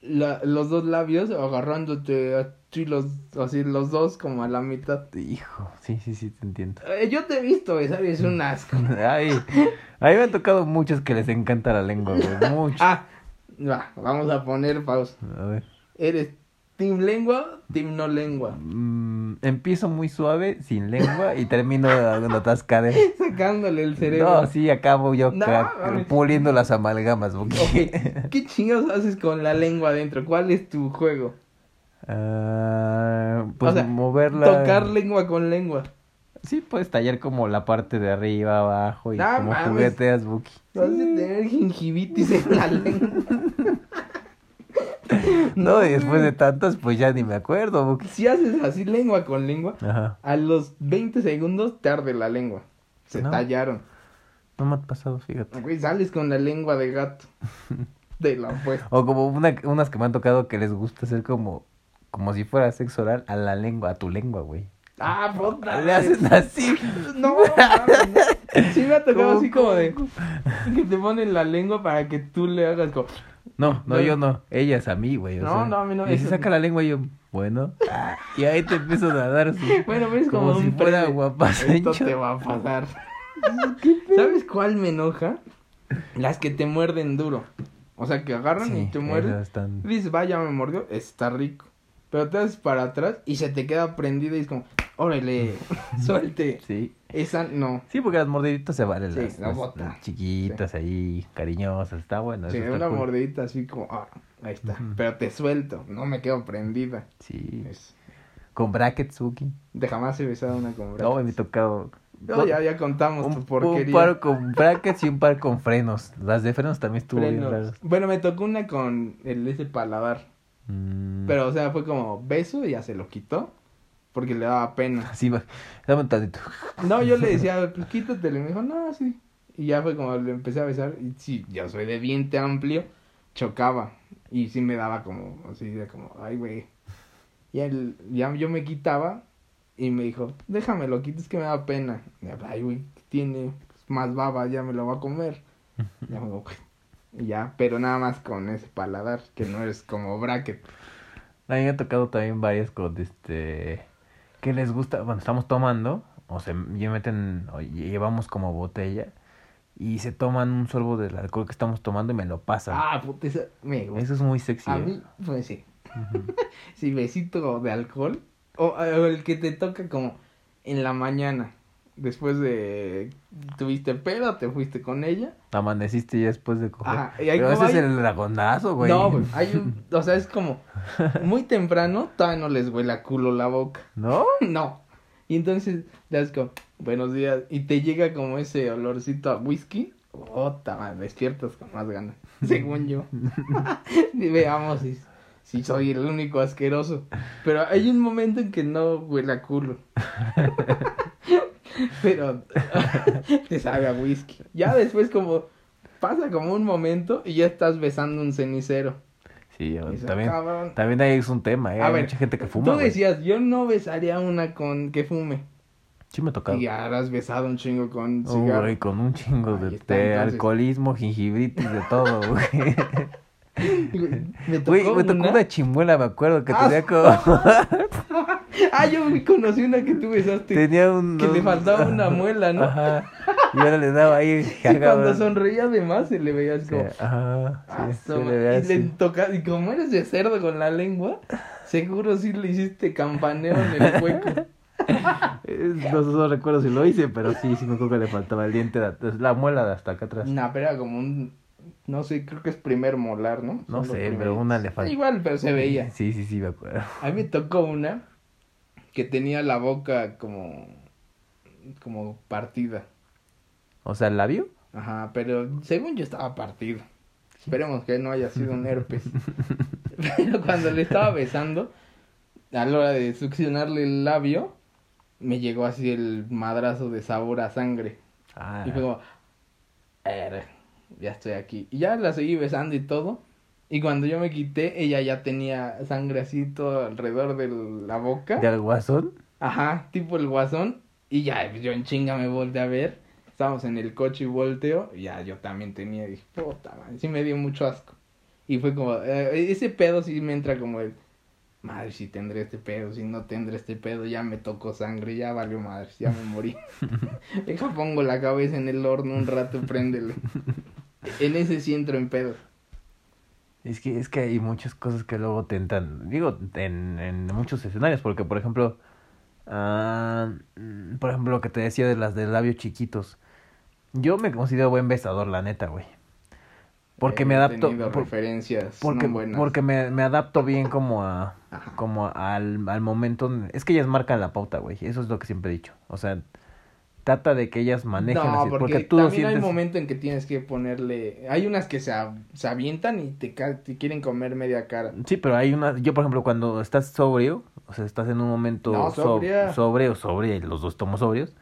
la- los dos labios agarrándote así los, así los dos como a la mitad. Hijo, sí, sí, sí, te entiendo. Eh, yo te he visto y es un asco. *laughs* Ay, a mí me han tocado muchos que les encanta la lengua, güey. Muchos. *laughs* Ah, va, vamos a poner pausa. A ver. ¿Eres team lengua team no lengua? Mm, empiezo muy suave, sin lengua, y termino dando atascadera. *laughs* Sacándole el cerebro. No, sí, acabo yo No, puliendo las amalgamas. Buki. Ok, *laughs* ¿qué chingados haces con la lengua adentro? ¿Cuál es tu juego? Ah, pues O sea, moverla. Tocar lengua con lengua. Sí, puedes tallar como la parte de arriba, abajo y No como mames. jugueteas, Buki. Vas a tener gingivitis en la lengua. *laughs* *laughs* No, y después de tantas, pues ya ni me acuerdo. Si haces así lengua con lengua, Ajá. a los 20 segundos te arde la lengua. Se No. tallaron. No me ha pasado, fíjate. Güey, sales con la lengua de gato. *laughs* De la pues. O como una, unas que me han tocado que les gusta hacer como, como si fuera sexo oral a la lengua, a tu lengua, güey. Ah, puta. Le hacen así. No, *laughs* mames. sí me ha tocado ¿Cómo, así como de que te ponen la lengua para que tú le hagas como No, no, No. yo no. Ella es a mí, güey. No, sea, no, a mí no, Y se eso- saca la lengua y yo, bueno. y ahí te empiezo a dar su... Bueno, pero es como, Como si un fuera prende. guapa Esto te va a pasar. *laughs* ¿Sabes cuál me enoja? Las que te muerden duro. O sea, que agarran y te muerden. están- Dices, vaya, me mordió, está rico. Pero te haces para atrás y se te queda prendido y es como, órale, *laughs* suelte. Sí. Esa no. Sí, porque las mordiditas se valen. Sí, las, la las- bota. las chiquitas ahí, cariñosas. Está bueno. Sí, está una cool. mordidita así como, ah, ahí está. Pero te suelto, no me quedo prendida. Sí. Es- Con brackets, Suki. De jamás he besado una con No, brackets. me he tocado... No, ya, ya contamos un, tu un porquería. par con brackets y un par con frenos. Las de frenos también estuvo bien Frenos. raras. Bueno, me tocó una con el ese paladar. Mm. Pero, o sea, fue como beso y ya se lo quitó. Porque le daba pena. *laughs* Sí, va. Dame un tantito. No, yo le decía, *laughs* pues quítatelo. Y me dijo, no, sí. Y ya fue como le empecé a besar. Y sí, yo soy de diente amplio. Chocaba. Y sí me daba como, así de como, ay, güey. Y él, ya yo me quitaba. Y me dijo, déjame lo quites que me da pena. Y ay, güey, tiene pues, más baba, ya me lo va a comer. Ya me. Y *laughs* ya, pero nada más con ese paladar, que no es como bracket. A mí me ha tocado también varias con este. Que les gusta. Bueno, estamos tomando. O se meten. O llevamos como botella. Y se toman un sorbo del alcohol que estamos tomando y me lo pasan. Ah, puta, me gusta. Eso es muy sexy. A ¿eh? mí, pues sí. Sí, *laughs* besito de alcohol. O, o el que te toca como en la mañana. Después de tuviste pedo, te fuiste con ella. Amaneciste ya después de coger. Ajá, y ahí Pero ese es hay- el dragonazo, güey. No, güey, hay un, o sea, es como muy temprano, todavía no les huele a culo la boca. *laughs* ¿No? *laughs* No. Y entonces le das como, buenos días, y te llega como ese olorcito a whisky. Ota, man, despiertas con más ganas, *laughs* según yo. y veamos si, si soy el único asqueroso. Pero hay un momento en que no huele a culo. *laughs* Pero te sabe a whisky. Ya después como pasa como un momento y ya estás besando un cenicero. Sí, también, "Cabrón". también ahí es un tema, ¿eh? A Hay ver, mucha gente que fuma, Tú decías, yo no besaría una con que fume. Sí me tocaba. Y ahora has besado un chingo con cigarro. güey, con un chingo Ahí de, está, entonces. alcoholismo, gingibritis, de todo, güey. *laughs* Me tocó, Güey, me tocó una... una chimuela, me acuerdo, que Ah, tenía como... Ah, yo conocí una que tú besaste. tenía un... Que le faltaba una *laughs* muela, ¿no? Ajá. Y ahora le daba ahí... *laughs* Y cuando sonreía además se le veía así Sí, como... Ajá, "Ah, sí, sí, toma". le veía y le así. toca... Y como eres de cerdo con la lengua, seguro sí le hiciste campaneo en el hueco. *laughs* No, no recuerdo si lo hice, pero sí, sí me acuerdo que le faltaba el diente, de- la muela de hasta acá atrás. No, pero era como un... No sé, creo que es primer molar, ¿no? No Son sé, pero una le falta. Igual, pero se veía. Sí, sí, sí, me acuerdo. A mí me tocó una que tenía la boca como... Como partida. O sea, ¿el labio? Ajá, pero según yo estaba partido. Esperemos que no haya sido un herpes. *laughs* pero cuando le estaba besando, a la hora de succionarle el labio, me llegó así el madrazo de sabor a sangre. Ah, Y fue como, "Er, ya estoy aquí. Y ya la seguí besando y todo. Y cuando yo me quité, ella ya tenía sangre así todo alrededor de la boca. ¿de al guasón? Ajá, tipo el guasón. Y ya yo en chinga me volteé a ver. Estábamos en el coche y volteo. Y ya yo también tenía. Y dije, puta madre. Sí me dio mucho asco. Y fue como, eh, ese pedo sí me entra como el. Madre, si tendré este pedo, si no tendré este pedo, ya me tocó sangre, ya valió madre, ya me morí. *laughs* Deja pongo la cabeza en el horno un rato, préndele. *laughs* *laughs* En ese sí entro en pedo. Es que, es que hay muchas cosas que luego tentan, digo, en, en muchos escenarios, porque por ejemplo, ah, mm, por ejemplo lo que te decía de las de labios chiquitos, yo me considero buen besador, la neta, güey. Porque me He adapto, tenido por- referencias porque, no buenas. porque me, me adapto bien como a, Ajá. como al, al momento, es que ellas marcan la pauta, güey, eso es lo que siempre he dicho, o sea, trata de que ellas manejen No, así, porque, porque, tú también hay sientes, momento en que tienes que ponerle... Hay unas que se, a- se avientan y te, te quieren comer media cara. Sí, pero hay una, yo por ejemplo cuando estás sobrio, o sea, estás en un momento No, sobrio, sobria, y los dos estamos sobrios,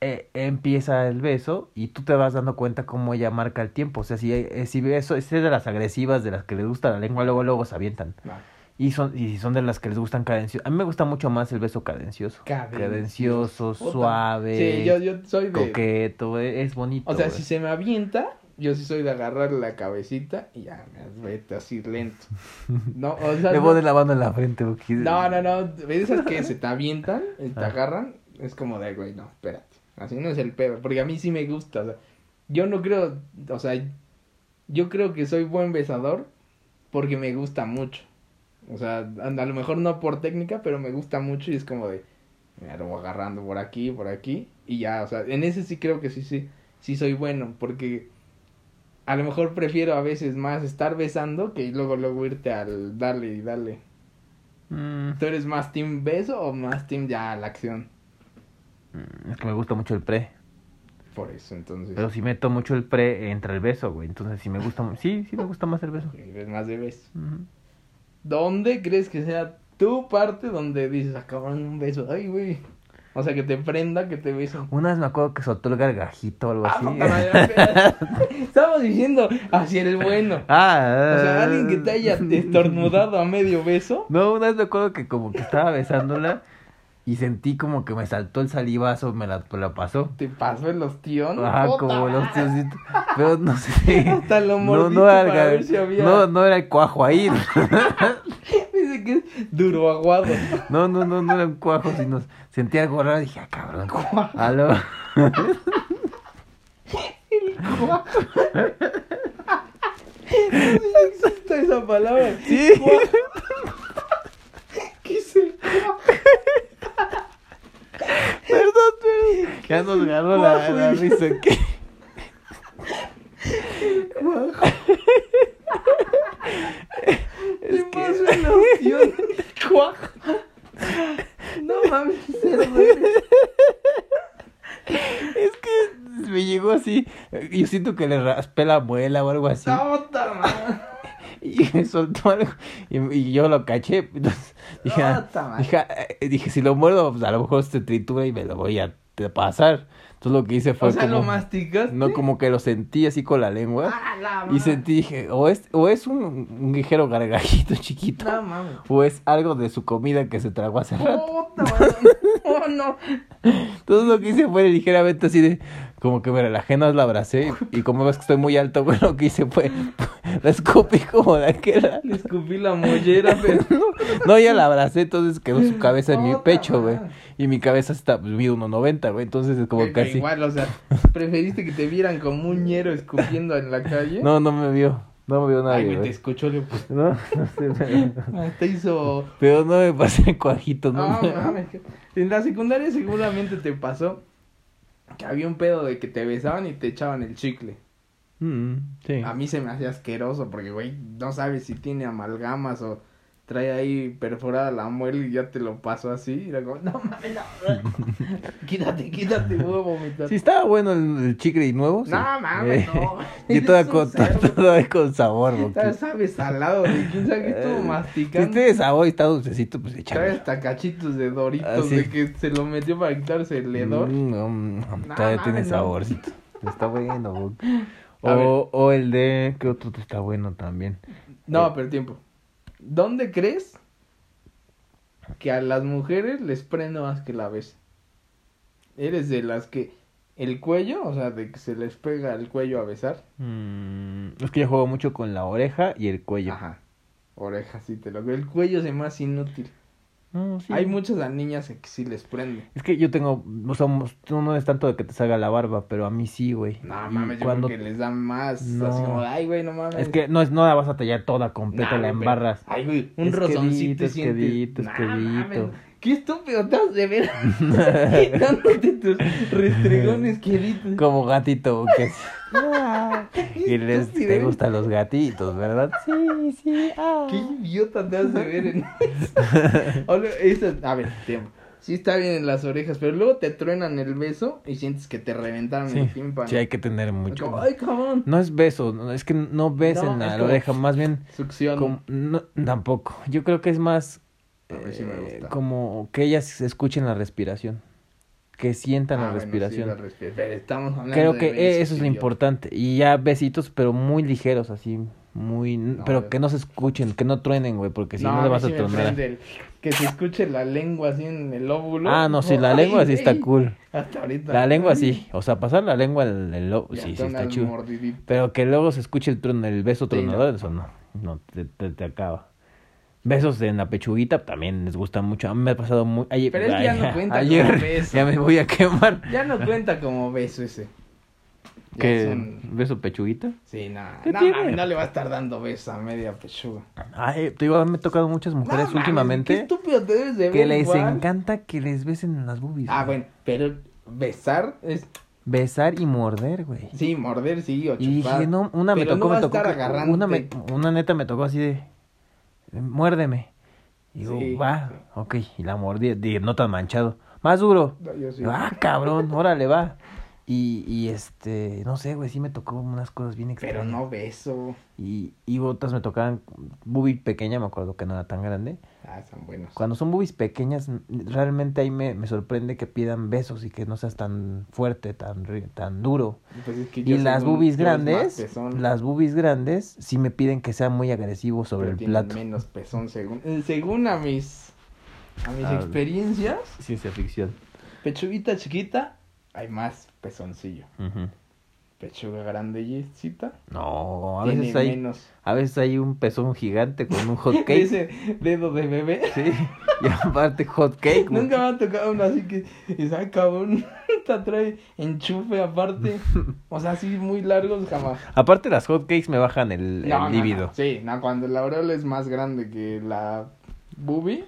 eh, empieza el beso y tú te vas dando cuenta cómo ella marca el tiempo, o sea, si, eh, si beso es de las agresivas, de las que les gusta la lengua, luego luego se avientan, No. Y son, y si son de las que les gustan cadenciosos, a mí me gusta mucho más el beso cadencioso, cadencioso, suave, Sí, yo, yo soy de... coqueto, eh, es bonito. O sea, güey. si se me avienta, yo sí soy de agarrar la cabecita y ya, me vete así lento. *laughs* No, o sea, Le no, pone la mano en la frente, porque- no, no, no, esas que se te *laughs* avientan y te Ah. agarran, es como de, güey, no, espérate, así no es el pedo, porque a mí sí me gusta, o sea, yo no creo, o sea, yo creo que soy buen besador porque me gusta mucho. O sea, a, a lo mejor no por técnica, pero me gusta mucho y es como de, me lo voy agarrando por aquí, por aquí y ya, o sea, en ese sí creo que sí, sí, sí soy bueno, porque a lo mejor prefiero a veces más estar besando que luego luego irte al darle y darle. Mm, ¿Tú eres más team beso o más team ya la acción? mm, es que me gusta mucho el pre. Por eso, entonces. Pero si meto mucho el pre, entra el beso, güey. Entonces, si me gusta, sí, sí me gusta más el beso. Eres más de beso. Ujú. ¿Dónde crees que sea tu parte donde dices, acaban un beso? Ay, güey. O sea, que te prenda, que te beso. Una vez me acuerdo que soltó el gargajito o algo Ah, así. madre, *laughs* Estamos diciendo, así eres bueno. ah, O sea, alguien que te haya *laughs* estornudado a medio beso. No, una vez me acuerdo que como que estaba besándola y sentí como que me saltó el salivazo, me la, me la pasó. Te pasó el ostión. Ajá, como los madre. tíositos. Pero no sé. *laughs* Hasta lo no, mordiste no, era el para ver si había- no, no era el cuajo ahí. Que es duro aguado. No, no, no, no era un cuajo, sino sentí algo raro y dije, ah, cabrón. Aló. No sé si existe esa palabra. Sí. ¿Qué es el cuajo? Perdón, perdón. Ya nos ganó la, la risa. ¿Qué? Es que es. Cuajo. *laughs* No mames. Es que me llegó así. Yo siento que le raspé la muela o algo así. Y me soltó algo. Y, y yo lo caché. Entonces dije, Puta madre. dije, eh, dije, si lo muerdo, pues a lo mejor se tritura y me lo voy a pasar. Entonces lo que hice fue O sea, como. lo masticaste. No, como que lo sentí así con la lengua. Ah, la Y sentí, dije, o es, o es un, un ligero gargajito *laughs* chiquito. No mames. O es algo de su comida que se tragó hace rato. Puta. *laughs* Oh, no. Entonces lo que hice fue ligeramente así de, como que me relajé, no la abracé. Y como ves que estoy muy alto, *laughs* güey, lo que hice fue, *laughs* la escupí como de aquella. Le escupí la mollera, *laughs* pero. No, ya la abracé, entonces quedó su cabeza en mi pecho, güey. Y mi cabeza está, pues, mide 1.90, güey. Entonces es como Pero casi... Igual, o sea, preferiste que te vieran como un ñero escupiendo en la calle. No, no me vio. No me vio Ay, nadie, me te güey. escuchó, le pues. No, no sé, pero... Te hizo. Pero no me pasé cuajito, ¿no? No, mames. que- En la secundaria seguramente te pasó que había un pedo de que te besaban y te echaban el chicle. Mm, sí. A mí se me hacía asqueroso porque, güey, no sabes si tiene amalgamas o trae ahí perforada la muela y ya te lo pasó así. Y era como, no mames, no. *laughs* quítate, quítate, voy a vomitar. Sí, estaba bueno el, el chicle y nuevo. sí. No mames, Eh, no. *laughs* Y toda con, *laughs* toda con sabor, Rocky. Sabe salado, de quién sabe estuvo Eh, Si masticando. tiene sabor y está dulcecito, pues Trae échale. hasta cachitos de doritos Ah, de que se lo metió para quitarse el hedor. Mm, no, mm, No, todavía tiene no. saborcito. Está bueno. O, o el de... ¿Qué otro está bueno también? No, Eh. pero tiempo. ¿Dónde crees que a las mujeres les prende más que la vez? ¿Eres de las que el cuello, o sea, de que se les pega el cuello a besar? Mm, es que yo juego mucho con la oreja y el cuello. Ajá. Oreja, sí te lo El cuello es más inútil. No, sí. Hay muchas a niñas que sí les prende. Es que yo tengo, o sea, tú no es tanto de que te salga la barba, pero a mí sí, güey. No mames, yo cuando creo que les da más. No. Así como, ay, güey, no mames. Es que no, es, no la vas a tallar toda completa, Nah, la embarras. Ay, güey, un Es rozoncito quedito, es sientes. quedito, es Nah, quedito. mames, Qué estúpido te has de ver. *laughs* Quitándote tus restregones queridos. Como gatito que es. Ah, *laughs* y les te gustan los gatitos, ¿verdad? Sí, sí. ah. Qué idiota te has de ver en *laughs* eso- a ver, tiempo. Sí está bien en las orejas, pero luego te truenan el beso y sientes que te reventaron el Sí, tímpano. sí, hay que tener mucho. Como, Ay, cabrón. No es beso, no, es que no besen No, a la oreja, más bien Succión. como, no, tampoco. Yo creo que es más A mí sí me eh, gusta. como que ellas escuchen la respiración, que sientan Ah, la bueno, sí, respiración. la respira- pero estamos hablando Creo que eso es lo importante. Y ya besitos, pero muy ligeros, así, muy... pero yo- que no se escuchen, que no truenen, güey, porque si no, a le vas a sí tronar. el- que se escuche la lengua así en el óvulo. Ah, no, sí, la Ay, lengua sí está güey. cool. Hasta ahorita. La lengua Ay, sí, o sea, pasar la lengua el, el lo- ya sí, sí está mordiditas. Pero que luego se escuche el tron, el beso Sí, no. tronador, eso no, no, te, te, te acaba. Besos en la pechuguita también les gusta mucho. A mí me ha pasado muy... Ayer, Pero es que ya no *laughs* cuenta ayer como beso. ya me voy a quemar. Ya no cuenta como beso ese. ¿Qué? ¿Beso pechuguita? Sí, nada. ¿Qué No, le va a estar dando beso a media pechuga. Ay, te digo, me he tocado muchas mujeres No mames, Qué últimamente estúpido te debes de ver. que les igual. encanta que les besen en las boobies. Ah, güey. bueno, pero besar es. Besar y morder, güey. Sí, morder sí o Y chupar. dije, no, una me tocó, no me una, me- una neta me tocó así de. Muérdeme. Y digo, Sí, va, ok. Y la mordí, no tan manchado. Más duro. No, yo sí. Ah, cabrón, órale, va. Y, y este, no sé, güey, sí me tocó unas cosas bien extrañas. Pero no beso. Y, y otras me tocaban, boobie pequeña, me acuerdo que no era tan grande. Ah, son buenos. Cuando son boobies pequeñas, realmente ahí me, me sorprende que pidan besos y que no seas tan fuerte, tan, tan duro. Pues es que Y las según boobies grandes, las boobies grandes sí me piden que sea muy agresivo sobre pero el plato. menos pezón según. eh, Según a mis. A mis Ah. experiencias, Ciencia ficción. pechuguita chiquita, hay más pezoncillo. Ujú. Pechuga grandecita, No, a veces hay, menos. a veces hay un pezón gigante con un *laughs* hot cake. Ese dedo de bebé. Sí, y aparte hot cake. *laughs* Nunca me ha tocado uno así que dice, ay cabrón, *laughs* te trae enchufe aparte. O sea, así muy largos jamás. Aparte las hot cakes me bajan el, el No, no, líbido. no. Sí, no, cuando la aureola es más grande que la boobie.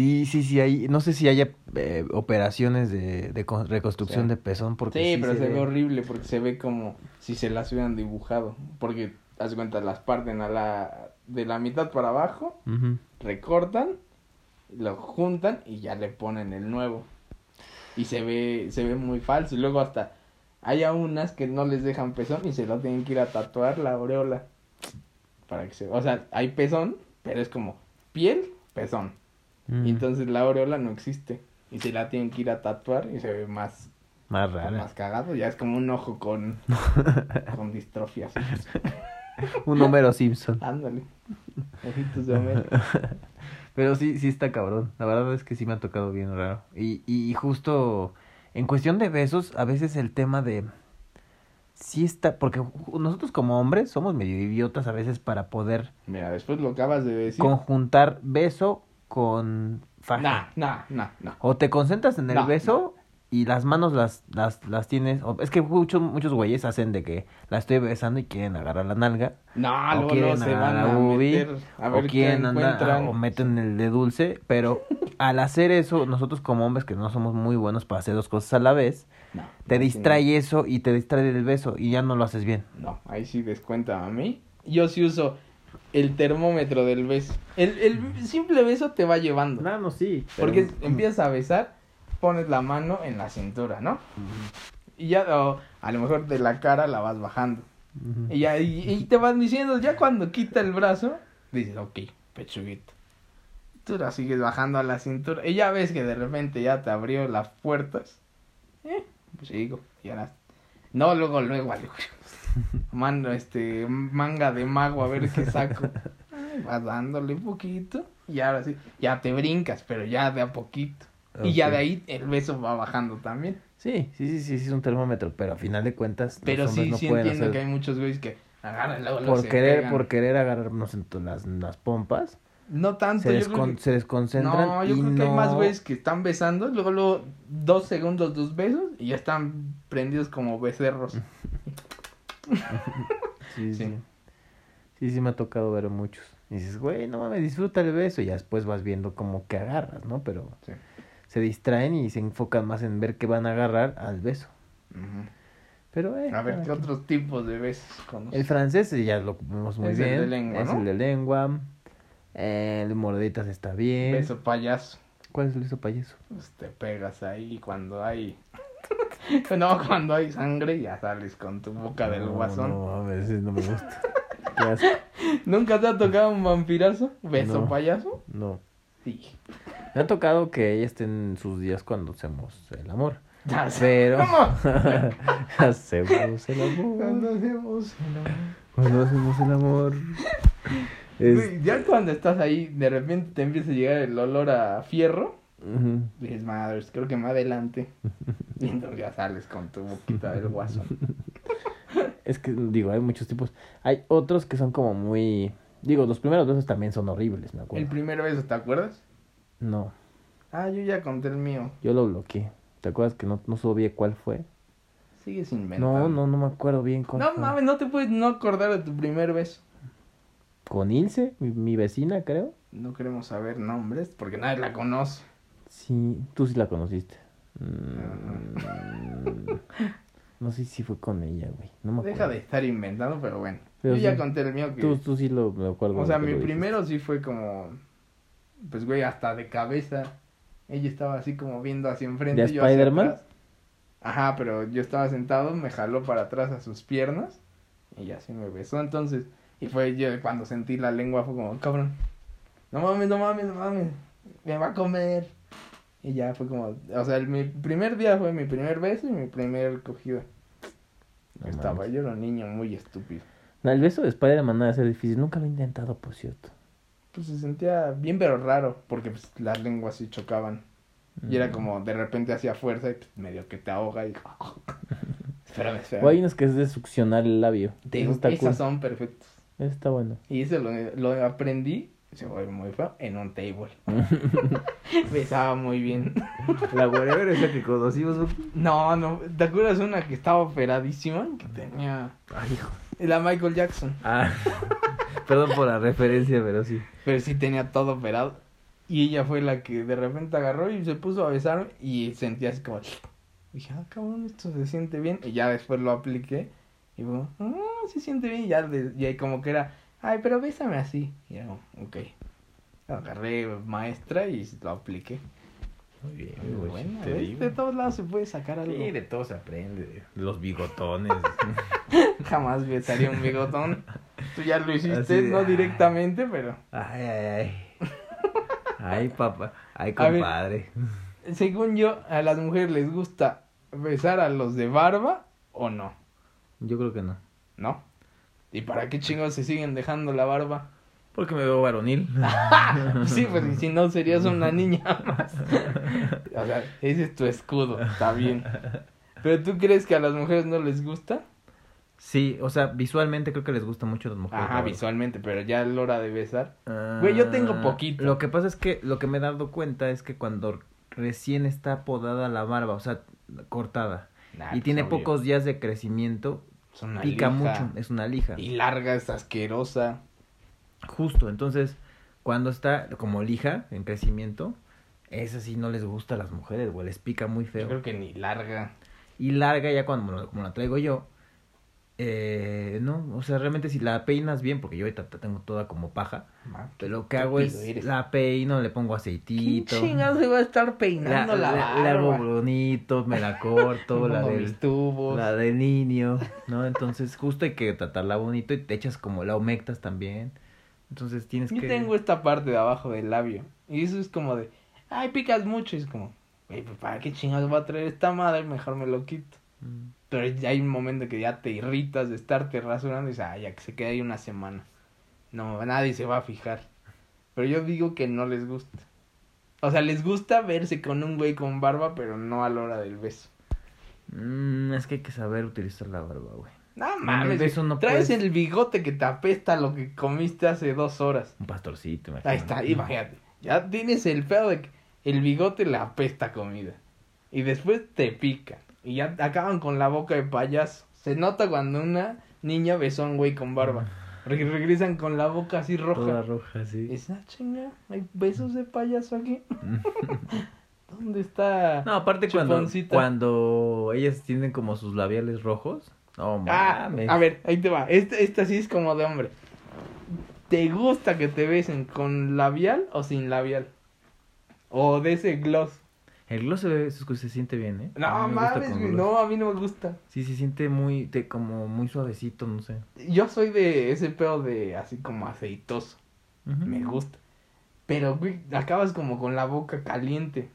Sí, Sí, sí, sí, hay, no sé si haya eh, operaciones de, de con- reconstrucción Sí. de pezón porque Sí, pero se, ve ve- horrible porque se ve como si se las hubieran dibujado. Porque, haz cuenta, las parten a la, de la mitad para abajo, recortan, lo juntan y ya le ponen el nuevo. Y se ve, se ve muy falso. Y luego hasta hay a unas que no les dejan pezón y se lo tienen que ir a tatuar la aureola. Para que se, o sea, hay pezón, pero es como piel, pezón. Mm, Y entonces la aureola no existe. Y se la tienen que ir a tatuar y se ve más, Más rara. más cagado. Ya es como un ojo con, *laughs* con distrofia. así. Un Homero Simpson. *laughs* Ándale. Ojitos de Homero. *laughs* Pero sí, sí está cabrón. La verdad es que sí me ha tocado bien raro. Y, y justo en cuestión de besos, a veces el tema de... Sí está, porque nosotros como hombres somos medio idiotas a veces para poder Mira, después lo acabas de decir. conjuntar beso con faja. Nah, nah, nah, nah. O te concentras en el No, beso y las manos las, las, las tienes. o- es que muchos, muchos güeyes hacen de que la estoy besando y quieren agarrar la nalga. No, o luego, quieren agarrar a la meter a o ver qué quieren andar, o meten el de dulce. Pero *laughs* al hacer eso, nosotros como hombres que no somos muy buenos para hacer dos cosas a la vez, No, te no, sí, distrae eso y te distrae del beso y ya no lo haces bien. No, ahí sí descuenta a mí. Yo sí uso el termómetro del beso. El, el simple beso te va llevando. no, sí. Porque empiezas a besar, pones la mano en la cintura, ¿no? Y ya, o a lo mejor de la cara la vas bajando. Y ya, y, y te van diciendo, ya cuando quita el brazo, dices, ok, pechuguito. Tú la sigues bajando a la cintura. Y ya ves que de repente ya te abrió las puertas. Eh, pues sigo. Y ahora. No, luego, luego, luego. Mando este manga de mago a ver qué saco. Ay, vas dándole un poquito. Y ahora sí, ya te brincas, pero ya de a poquito. Y ya de ahí el beso va bajando también. Sí, sí, sí, sí, sí, es un termómetro, pero a final de cuentas Pero los sí, no sí entiendo hacer- que hay muchos güeyes que agarran luego, por querer, pegan. por querer agarrarnos en las, las pompas, No tanto, se, yo creo descon- que- se desconcentran No, yo y creo que hay más güeyes que están besando, luego, luego, dos segundos, dos besos, y ya están prendidos como becerros. *laughs* *laughs* Sí, sí. Sí. Sí, sí me ha tocado ver muchos. Y dices, güey, no mames, disfruta el beso. Y ya después vas viendo como que agarras, ¿no? Pero Sí. se distraen y se enfocan más en ver qué van a agarrar al beso. Pero, eh. A ver, ¿qué otros tipos de besos conoces? El francés eh, ya lo vemos muy Es el bien. de lengua, es ¿no? el de lengua. Eh, el de morditas está bien. Beso payaso. ¿Cuál es el beso payaso? Pues te pegas ahí cuando hay... *laughs* no, cuando hay sangre ya sales con tu boca del No, guasón. No, a veces no me gusta. *laughs* ¿Nunca te ha tocado un vampirazo? ¿Beso No. payaso? No. Sí. Me ha tocado que ella esté en sus días cuando hacemos el amor. Ya. Pero ¿Cómo? *laughs* hacemos el amor. Cuando hacemos el amor. Cuando hacemos el amor. Es- Ya cuando estás ahí, de repente te empieza a llegar el olor a fierro. Dices, madre, creo que más adelante. *laughs* Entonces ya sales con tu boquita del guasón. *laughs* Es que, digo, hay muchos tipos. Hay otros que son como muy... Digo, los primeros besos también son horribles, me El acuerdo. primer beso, ¿te acuerdas? No, Ah, yo ya conté el mío. yo lo bloqueé. ¿Te acuerdas que no, no subí cuál fue? Sigues inventando. No, no, no me acuerdo bien cuál No fue. mames, no te puedes no acordar de tu primer beso. Con Ilse, mi, mi vecina, creo. No queremos saber nombres porque nadie la conoce. Sí, tú sí la conociste. Mm, no sé si fue con ella, güey. No me acuerdo. Deja de estar inventando, pero bueno. Pero yo ya conté el mío que... Tú, tú sí lo me acuerdo. O sea, mi primero sí fue como... Pues, güey, hasta de cabeza. Ella estaba así como viendo hacia enfrente. ¿De Spider-Man? Ajá, pero yo estaba sentado, me jaló para atrás a sus piernas. Y ya sí me besó, entonces... Y fue yo cuando sentí la lengua, fue como, cabrón. No mames, no mames, no mames. Me va a comer. Y ya fue como... O sea, el- mi primer día fue mi primer beso y mi primer cogida. No Estaba, mames. yo era un niño muy estúpido. No, el beso de Spider-Man no debe ser difícil. Nunca lo he intentado, por cierto. Pues se sentía bien pero raro, porque pues, las lenguas sí chocaban. Y era Mm. como de repente hacía fuerza y pues, medio que te ahoga y... *laughs* espérame, *laughs* espérame. O hay unos que es de succionar el labio. Te esas cool. son perfectos. Eso está bueno. Y eso lo, lo aprendí, se muy feo, en un table. *laughs* *laughs* Besaba muy bien. La whatever es la que conocimos. No, no, ¿te acuerdas una que estaba operadísima? Que tenía... Ay, hijo. La Michael Jackson. Ah, *laughs* perdón por la referencia, pero sí. Pero sí tenía todo operado. Y ella fue la que de repente agarró y se puso a besarme y sentía así como... Dije, ah, cabrón, esto se siente bien. Y ya después lo apliqué. Y fue, ah, se siente bien. Y ya, de, y ahí como que era, ay, pero bésame así. Y ya, ok. Agarré maestra y lo apliqué. Muy bien, Muy digo. De todos lados se puede sacar algo. Sí, de todo se aprende. de Los bigotones. *laughs* Jamás besaría un bigotón. Tú ya lo hiciste, de, no ay. directamente, pero... ay, ay, ay. *laughs* Ay, papá. Ay, ver. compadre. Según yo, a las mujeres les gusta besar a los de barba o no. Yo creo que no. ¿No? ¿Y para qué chingados se siguen dejando la barba? Porque me veo varonil. *laughs* sí, pues si no serías una niña más. o sea, ese es tu escudo, está bien. Pero tú crees que a las mujeres no les gusta? Sí, o sea, visualmente creo que les gusta mucho a las mujeres. Ajá, visualmente, pero ya a la hora de besar. Ah, Güey, yo tengo poquito. Lo que pasa es que lo que me he dado cuenta es que cuando recién está podada la barba, o sea, cortada, Nah, y pues, tiene obvio. pocos días de crecimiento, Es una pica lija. mucho, es una lija. Y larga, es asquerosa. Justo, entonces, cuando está como lija en crecimiento, esa sí no les gusta a las mujeres, güey, les pica muy Yo feo. creo que ni larga. Y larga ya cuando como la traigo yo, eh, no, o sea, realmente si la peinas bien, porque yo ahorita tengo toda como paja, Ma, pero lo que qué hago es eres. la peino, le pongo ¿Quién aceitito. chingados se va a estar peinando la, la- la hago bonito, me la corto, *laughs* la del, tubos. la del niño, ¿no? Entonces justo hay que tratarla bonito y te echas como la humectas también. Entonces tienes Yo que... tengo esta parte de abajo del labio. Y eso es como de, ay, picas mucho. Y es como, güey, pues, ¿para qué chingados va a traer esta madre? Mejor me lo quito. Mm. Pero ya hay un momento que ya te irritas de estarte rasurando y dices, ah, ya que se quede ahí una semana. No, nadie se va a fijar. Pero yo digo que no les gusta. O sea, les gusta verse con un güey con barba, pero no a la hora del beso. Mm, es que hay que saber utilizar la barba, güey. No mames, no traes puedes- el bigote que te apesta lo que comiste hace dos horas. Un pastorcito, Ahí está, imagínate. Ya tienes el pedo de que el bigote le apesta comida. Y después te pica. Y ya acaban con la boca de payaso. Se nota cuando una niña besó a un güey con barba. Porque regresan con la boca así Toda roja. roja, Y sí. dices, ah, chinga, hay besos de payaso aquí. *laughs* *laughs* ¿Dónde está? No, aparte cuando, Chuponcita. cuando ellas tienen como sus labiales rojos. No Ah, a ver, ahí te va. Este, esta sí es como de hombre. ¿Te gusta que te besen con labial o sin labial? O de ese gloss. El gloss se, se, se siente bien, ¿eh? No mames, güey, no, a mí no me gusta. Sí, se siente muy, te, como muy suavecito, no sé. Yo soy de ese pedo de así como aceitoso. Me gusta. Pero, güey, acabas como con la boca caliente.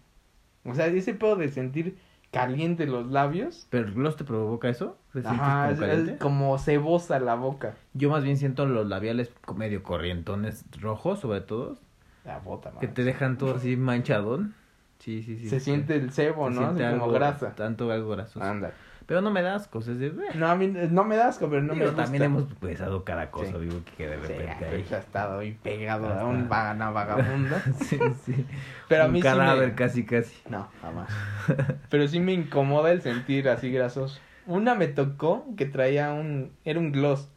O sea, ese pedo de sentir caliente los labios. ¿Pero el gloss te provoca eso? ¿Te Ajá, como es, es como cebosa la boca. Yo más bien siento los labiales medio corrientones rojos, sobre todo, La bota, que te dejan todo así manchadón. Sí, sí, sí. Se sí. siente el cebo, Se ¿no? Siente como algo- grasa. Tanto algo grasoso. Anda. Pero no me das asco, es de... No, a mí no me da asco, pero no me Digo, gusta. también hemos besado cada cosa, Sí. digo, que de Sí, repente pues, ahí. ha estado ahí pegado Hasta- a un vagana vagabundo. *laughs* sí, sí. Pero a Un mí sí cadáver me- casi, casi. No, jamás. *laughs* Pero sí me incomoda el sentir así grasoso. Una me tocó que traía un... Era un gloss.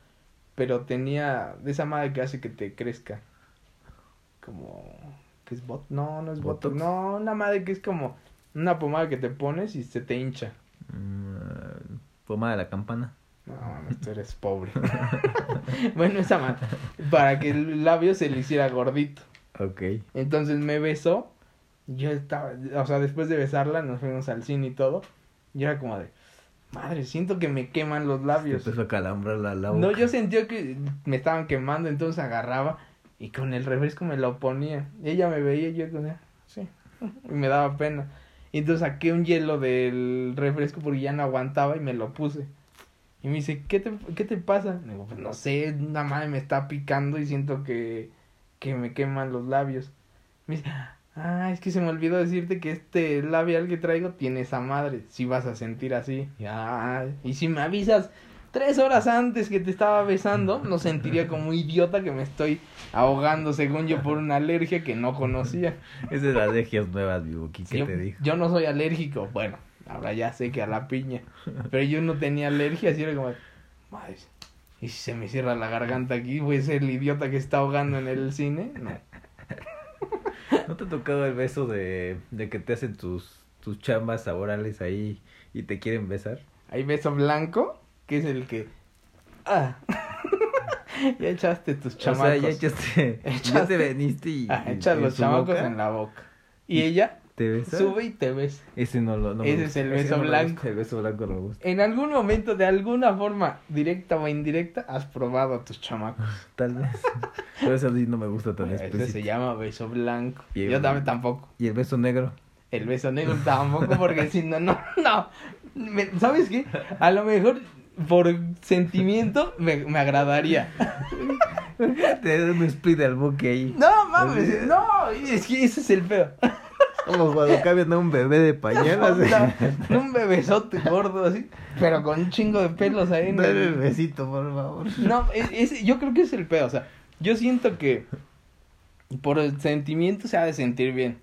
Pero tenía... De esa madre que hace que te crezca. Como... ¿Qué es bot? No, no es botox. ¿Botox? No, una madre que es como... Una pomada que te pones y se te hincha. Mm, Pomada de la campana. No, mames, tú eres pobre. *laughs* *laughs* bueno, esa madre. Para que el labio se le hiciera gordito. Ok. Entonces me besó. Yo estaba, o sea, después de besarla, nos fuimos al cine y todo. Yo era como de, madre, siento que me queman los labios. empezó a calambrar la, la No, yo sentía que me estaban quemando, entonces agarraba y con el refresco me lo ponía. Y ella me veía y yo con sí, y me daba pena. Y entonces saqué un hielo del refresco porque ya no aguantaba y me lo puse. Y me dice, ¿qué te, qué te pasa? Le digo, pues no sé, una madre me está picando y siento que, que me queman los labios. Me dice, ah, es que se me olvidó decirte que este labial que traigo tiene esa madre. Si vas a sentir así. Y, "Ah, y si me avisas tres horas antes que te estaba besando, no sentiría como idiota que me estoy ahogando, según yo, por una alergia que no conocía. Es de las alergias nuevas, vivo. ¿Qué yo, te dijo? yo no soy alérgico. Bueno, ahora ya sé que a la piña. Pero yo no tenía alergia, así era como, madre, ¿y si se me cierra la garganta aquí? ¿Voy a ser el idiota que está ahogando en el cine? No. ¿No te ha tocado el beso de, de que te hacen tus, tus chambas laborales ahí y te quieren besar? Hay beso blanco, que es el que... Ah. *laughs* ya echaste tus chamacos. O sea, ya echaste, *laughs* ya Echaste- te veniste y... Ah, echas los chamacos boca en la boca. Y ella ¿Te besa? sube y te besa. Ese no lo no Ese es el beso no blanco. gusta, El beso blanco no me gusta. En algún momento, de alguna forma, directa o indirecta, has probado a tus chamacos. *laughs* Tal vez. Pero ese sí no me gusta tan Ese se llama beso blanco. Yo también tampoco. Y el beso negro. El beso negro tampoco, porque si no, no, ¿Sabes qué? A lo mejor por sentimiento me, me agradaría. Te da un split al boque ahí. No, mames, no, es que ese es el feo. Como cuando cambian a un bebé de pañal. No, un bebesote gordo así, pero con un chingo de pelos ahí Dale el besito, por favor. No, es, es- yo creo que es el pedo, o sea, yo siento que por el sentimiento se ha de sentir bien,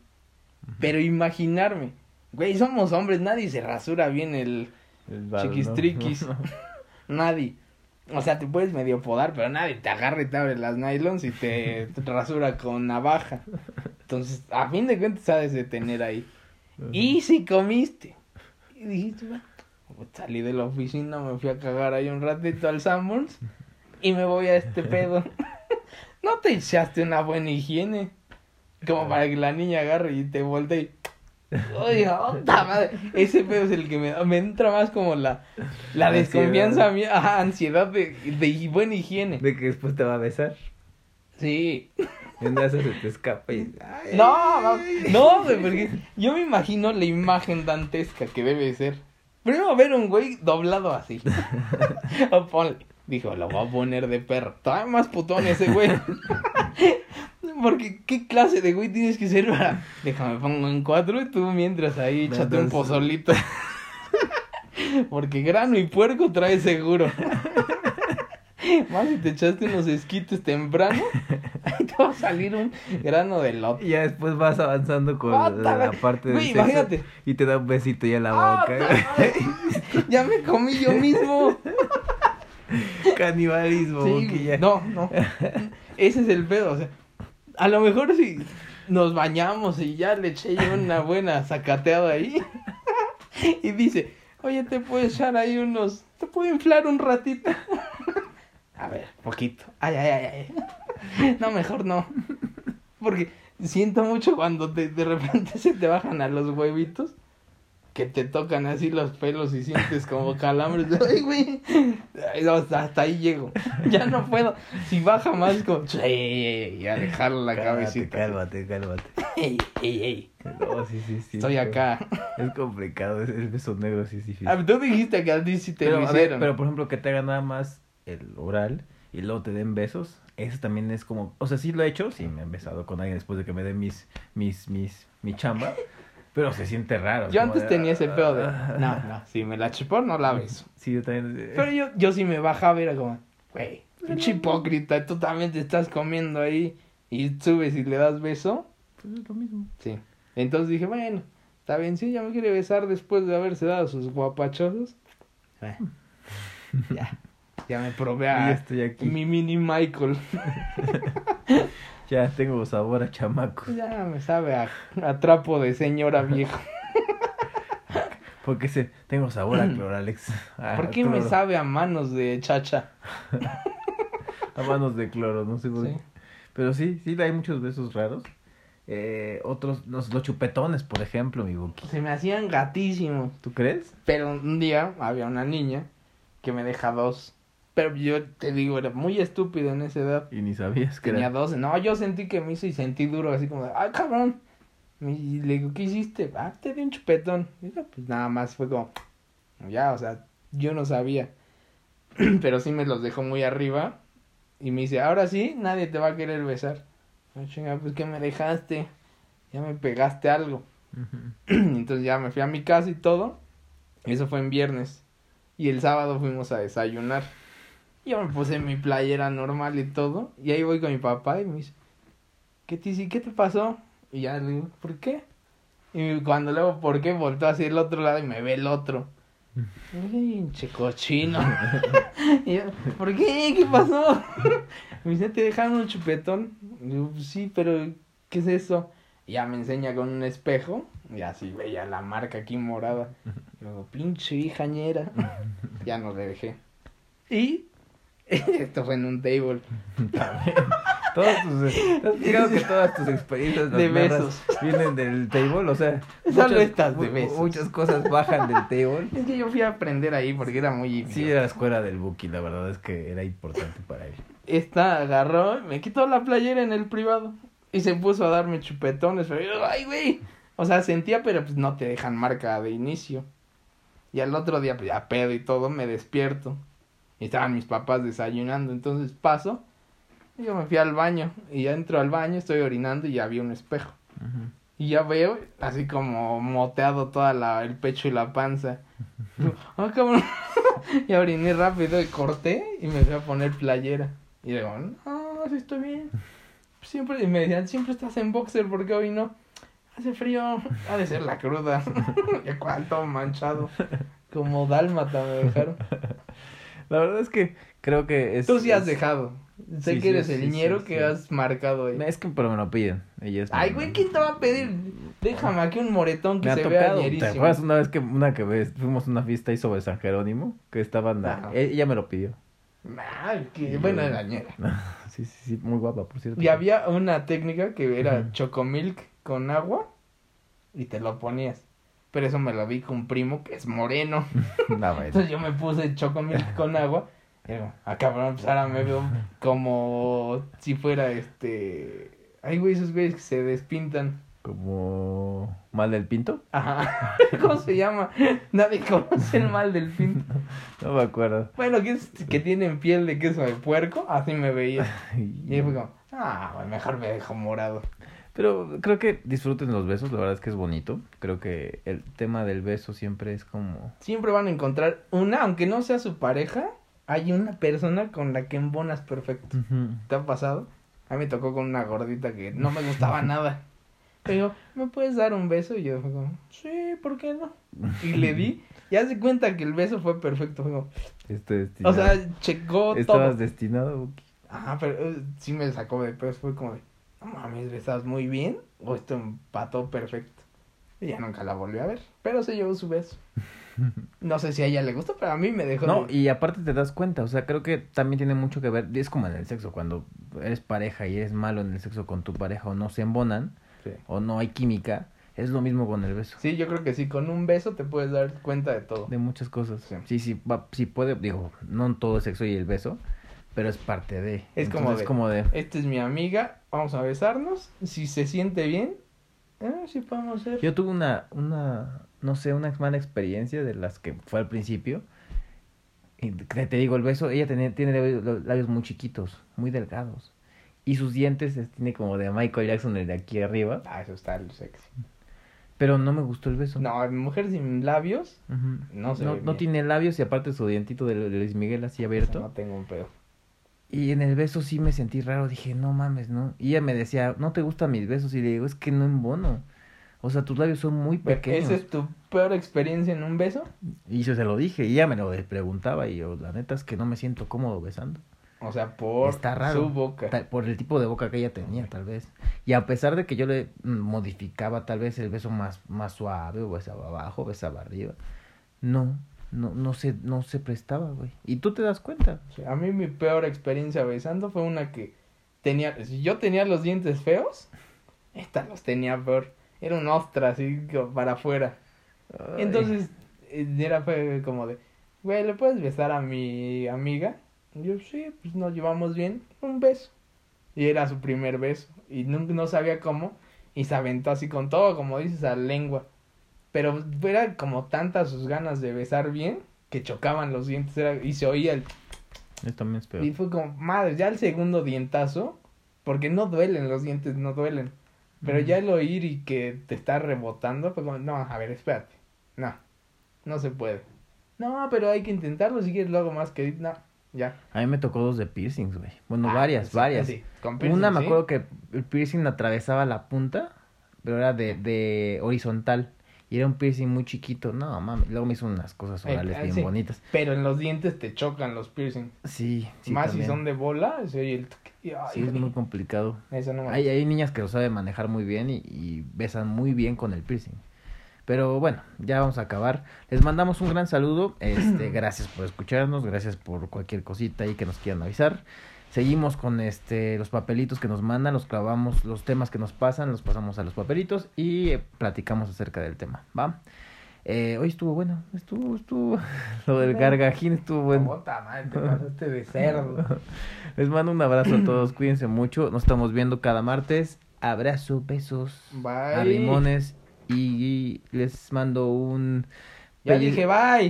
pero imaginarme, güey, somos hombres, nadie se rasura bien el El bar, ¿no? chiquistriquis, *laughs* nadie. O sea, te puedes medio podar, pero nadie te agarra y te abre las nylons y te, te *laughs* rasura con navaja. Entonces, a fin de cuentas, sabes de tener ahí. Y si comiste. Y dijiste, "Bueno, pues salí de la oficina, me fui a cagar ahí un ratito al Sanborns y me voy a este pedo. *laughs* no te echaste una buena higiene. Como para que la niña agarre y te voltee. Oye, madre. Ese pedo es el que me, me entra más como la, la Ansiedad. desconfianza mía, ajá, ansiedad de, de buena higiene. De que después te va a besar. Sí. Y un día se te escapa y... Ay. No, no, güey, porque yo me imagino la imagen dantesca que debe ser. Primero ver un güey doblado así. *laughs* O ponle. Dijo, lo voy a poner de perro. Todavía más putón ese güey. *laughs* Porque, ¿qué clase de güey tienes que ser para...? Déjame pongo en cuatro y tú mientras ahí No, échate un pozolito. *laughs* Porque grano y puerco trae seguro. *laughs* Más si te echaste unos esquites temprano, *laughs* ahí te va a salir un grano de lote. Y ya después vas avanzando con Ah, la, parte del güey, sexo imagínate. y te da un besito ya en la Ah, boca. Ya me comí yo mismo. Canibalismo, Sí, boquilla. no, no. Ese es el pedo, o sea, a lo mejor si nos bañamos y ya le eché yo una buena sacateada ahí *laughs* y dice, oye, te puedo echar ahí unos, te puedo inflar un ratito. *laughs* A ver, poquito. Ay, ay, ay, ay. *laughs* No, mejor no. Porque siento mucho cuando te, de repente se te bajan a los huevitos. Que te tocan así los pelos y sientes como calambres. *laughs* Ay, güey. Hasta, hasta ahí llego. *laughs* Ya no puedo. Si baja más, como. "Ey, Y a dejarle la Cálmate, cabecita. Cálmate, cálmate. *laughs* Ey, ey, ey. No, sí, sí, sí. Estoy es acá. Es complicado, es- el beso negro sí es difícil. Ah, Tú dijiste que a ti sí te pero, lo a ver, hicieron. pero por ejemplo, que te hagan nada más el oral y luego te den besos, eso también es como, o sea, sí lo he hecho, sí me han besado con alguien después de que me den mis, mis, mis, mi chamba, pero se siente raro. Yo antes de, tenía ese pedo de. ah. No, no, si me la chupó, no la beso. *laughs* Sí, yo también. eh, Pero yo, yo sí me bajaba y era como, güey, pinche hipócrita, tú también te estás comiendo ahí y subes y le das beso. Pues es lo mismo. Sí. Entonces dije, bueno, está bien, sí, ya me quiere besar después de haberse dado sus guapachosos. Bueno, *laughs* ya, ya me probé Y a estoy aquí. mi mini Michael. *laughs* Ya tengo sabor a chamaco. Ya me sabe a, a trapo de señora vieja. Porque se, tengo sabor a cloralex. a ¿Por qué me sabe a manos de chacha? *laughs* A manos de cloro, no sé por Sí. qué. Pero sí, sí, hay muchos besos raros. Eh, otros, los, los chupetones, por ejemplo, mi boqui. Se me hacían gatísimos. ¿Tú crees? Pero un día había una niña que me deja dos. Pero yo te digo, era muy estúpido en esa edad. Y ni sabías que Tenía era. dos. No, yo sentí que me hizo y sentí duro, así como, de, ¡ay, cabrón! Y le digo, ¿qué hiciste? Ah, te di un chupetón. Y yo, pues nada más fue como, ya, o sea, yo no sabía. *clears throat* Pero sí me los dejó muy arriba. Y me dice, ahora sí, nadie te va a querer besar. Yo, chinga, pues que me dejaste. Ya me pegaste algo. *clears throat* Entonces ya me fui a mi casa y todo. Eso fue en viernes. Y el sábado fuimos a desayunar. Yo me puse mi playera normal y todo. Y ahí voy con mi papá y me dice, ¿qué te? ¿Qué te pasó? Y ya le digo, ¿por qué? Y cuando le digo, ¿por qué? Voltó hacia el otro lado y me ve el otro. *laughs* Pinche cochino. *laughs* y yo, ¿por qué? ¿Qué pasó? *laughs* me dice, ¿te dejaron un chupetón? Y digo, sí, pero ¿qué es eso? Y ya me enseña con un espejo. Y así veía la marca aquí morada. Y luego, pinche hijañera. ya no le dejé. Y *laughs* esto fue en un table. *laughs* Todas tus, ¿te has fijado que todas tus experiencias De besos. vienen del table, o sea, *laughs* Solo estas de besos. muchas cosas bajan del table. Es que yo fui a aprender ahí porque era muy Sí, era la escuela del Buki, la verdad es que era importante para él. Esta agarró, me quitó la playera en el privado y se puso a darme chupetones, pero yo, ay, güey. O sea, sentía, pero pues no te dejan marca de inicio. Y al otro día, pues ya pedo y todo, me despierto. Y estaban mis papás desayunando, entonces paso. Y yo me fui al baño. Y ya entro al baño, estoy orinando y ya vi un espejo. Y ya veo, así como moteado toda la, el pecho y la panza. Ah, cabrón. *laughs* y oriné rápido y corté y me fui a poner playera. Y digo, no, sí estoy bien. *laughs* Siempre, y me decían, siempre estás en boxer, ¿por qué hoy no? Hace frío, ha de ser la cruda. *laughs* y cuál, todo manchado. Como dálmata me dejaron. La verdad es que creo que es... Tú sí has es- dejado. Sé Sí, que sí, eres sí, el sí, ñero sí. que has marcado ahí. Es que pero me lo piden. Ella es mi Ay, güey, ¿quién te va a pedir? Déjame aquí un moretón que Me se tocado. vea ¿Te acuerdas una vez que una que ves, fuimos a una fiesta ahí sobre San Jerónimo? Que estaban... Ajá. e- Ella me lo pidió. Que Y bueno, era ñera. *laughs* sí, sí, sí, muy guapa, por cierto. Y había una técnica que era chocomilk con agua y te lo ponías. Pero eso me lo vi con un primo que es moreno. *laughs* No, bueno. Entonces yo me puse chocomilk con agua. Y digo, ah, cabrón, pues ahora me veo como si fuera este. Ay, güey, esos güeyes que se despintan. Como... ¿Mal del pinto? Ajá. *laughs* ¿Cómo se llama? Nadie conoce el mal del fin. *laughs* No me acuerdo. Bueno, que, es, que tienen piel de queso de puerco. Así me veía. Y ahí fue como, ah, mejor me dejo morado. Pero creo que disfruten los besos, la verdad es que es bonito. Creo que el tema del beso siempre es como... Siempre van a encontrar una, aunque no sea su pareja, hay una persona con la que embonas perfecto. ¿Te ha pasado? A mí me tocó con una gordita que no me gustaba *laughs* nada. Pero, ¿me puedes dar un beso? Y yo como, sí, ¿por qué no? Y le di, y haz de cuenta que el beso fue perfecto. Como, Este o destinado. sea, checó Estabas todo. destinado. Buki? Ajá, pero eh, sí me sacó de peso. Fue como de, no mames, ¿estás muy bien? O esto empató perfecto. Y ya nunca la volví a ver. Pero se llevó su beso. *laughs* No sé si a ella le gustó, pero a mí me dejó. No, de- y aparte te das cuenta, o sea, creo que también tiene mucho que ver, es como en el sexo, cuando eres pareja y eres malo en el sexo con tu pareja o no se embonan Sí. o no hay química, es lo mismo con el beso. Sí, yo creo que sí, con un beso te puedes dar cuenta de todo. De muchas cosas. Sí. Sí, sí, va, sí puede, digo, no todo el sexo y el beso, pero es parte de. Es como de- como de, Esta es mi amiga, vamos a besarnos. Si se siente bien, eh, sí podemos ser. Yo tuve una, una, no sé, una mala experiencia de las que fue al principio. Y te, te digo, el beso, ella tenía, tiene labios, muy chiquitos, muy delgados. Y sus dientes es- tiene como de Michael Jackson, el de aquí arriba. Ah, eso está sexy. Pero no me gustó el beso. No, mujer sin labios, no se no, ve no bien. tiene labios y aparte su dientito de, de Luis Miguel así abierto. no tengo un pedo. Y en el beso sí me sentí raro, dije, no mames, ¿no? Y ella me decía, ¿no te gustan mis besos? Y le digo, es que no embono. O sea, tus labios son muy pequeños. ¿Esa es tu peor experiencia en un beso? Y yo se lo dije, y ella me lo preguntaba, y yo, la neta es que no me siento cómodo besando. O sea, por Está raro. su boca. Por el tipo de boca que ella tenía, tal vez. Y a pesar de que yo le mm, modificaba tal vez el beso más, más suave, o besaba abajo, besaba arriba, no, no, no se, no se prestaba, güey. Y tú te das cuenta. A mí mi peor experiencia besando fue una que tenía, si yo tenía los dientes feos, esta los tenía peor. Era un ostra así para afuera. Ay. Entonces, eh, era fue como de, güey, ¿le puedes besar a mi amiga? Y yo, sí, pues nos llevamos bien, un beso. Y era su primer beso. Y no, no sabía cómo. Y se aventó así con todo, como dices, a lengua. Pero era como tantas sus ganas de besar bien que chocaban los dientes era, y se oía el... Eso también es peor. Y fue como, madre, ya el segundo dientazo, porque no duelen los dientes, no duelen. Pero ya el oír y que te está rebotando, fue como, no, a ver, espérate. No, no se puede. No, pero hay que intentarlo, si quieres lo hago más que... No, ya. A mí me tocó dos de piercings, güey. Bueno, Ah, varias, sí, varias. sí, con piercing, Una me sí. acuerdo que el piercing atravesaba la punta, pero era de, de horizontal. Y era un piercing muy chiquito. No, mames. Luego me hizo unas cosas Eh, orales ah, bien sí. bonitas. Pero en los dientes te chocan los piercing. Sí, sí. Más también. si son de bola, se oye el... ay, Sí, es muy complicado. Eso no me Hay, hay niñas que lo saben manejar muy bien y, y besan muy bien con el piercing. Pero bueno, ya vamos a acabar. Les mandamos un gran saludo. Este, *clears throat* gracias por escucharnos, gracias por cualquier cosita ahí que nos quieran avisar. Seguimos con este los papelitos que nos mandan, los clavamos, los temas que nos pasan, los pasamos a los papelitos y eh, platicamos acerca del tema, ¿va? Eh, hoy estuvo bueno, estuvo, estuvo, *laughs* lo del gargajín estuvo bueno. Bota, madre, te pasaste de cerdo. *laughs* Les mando un abrazo a todos, *clears throat* cuídense mucho, nos estamos viendo cada martes. Abrazo, besos, Bye. arrimones y les mando un Ya dije bye.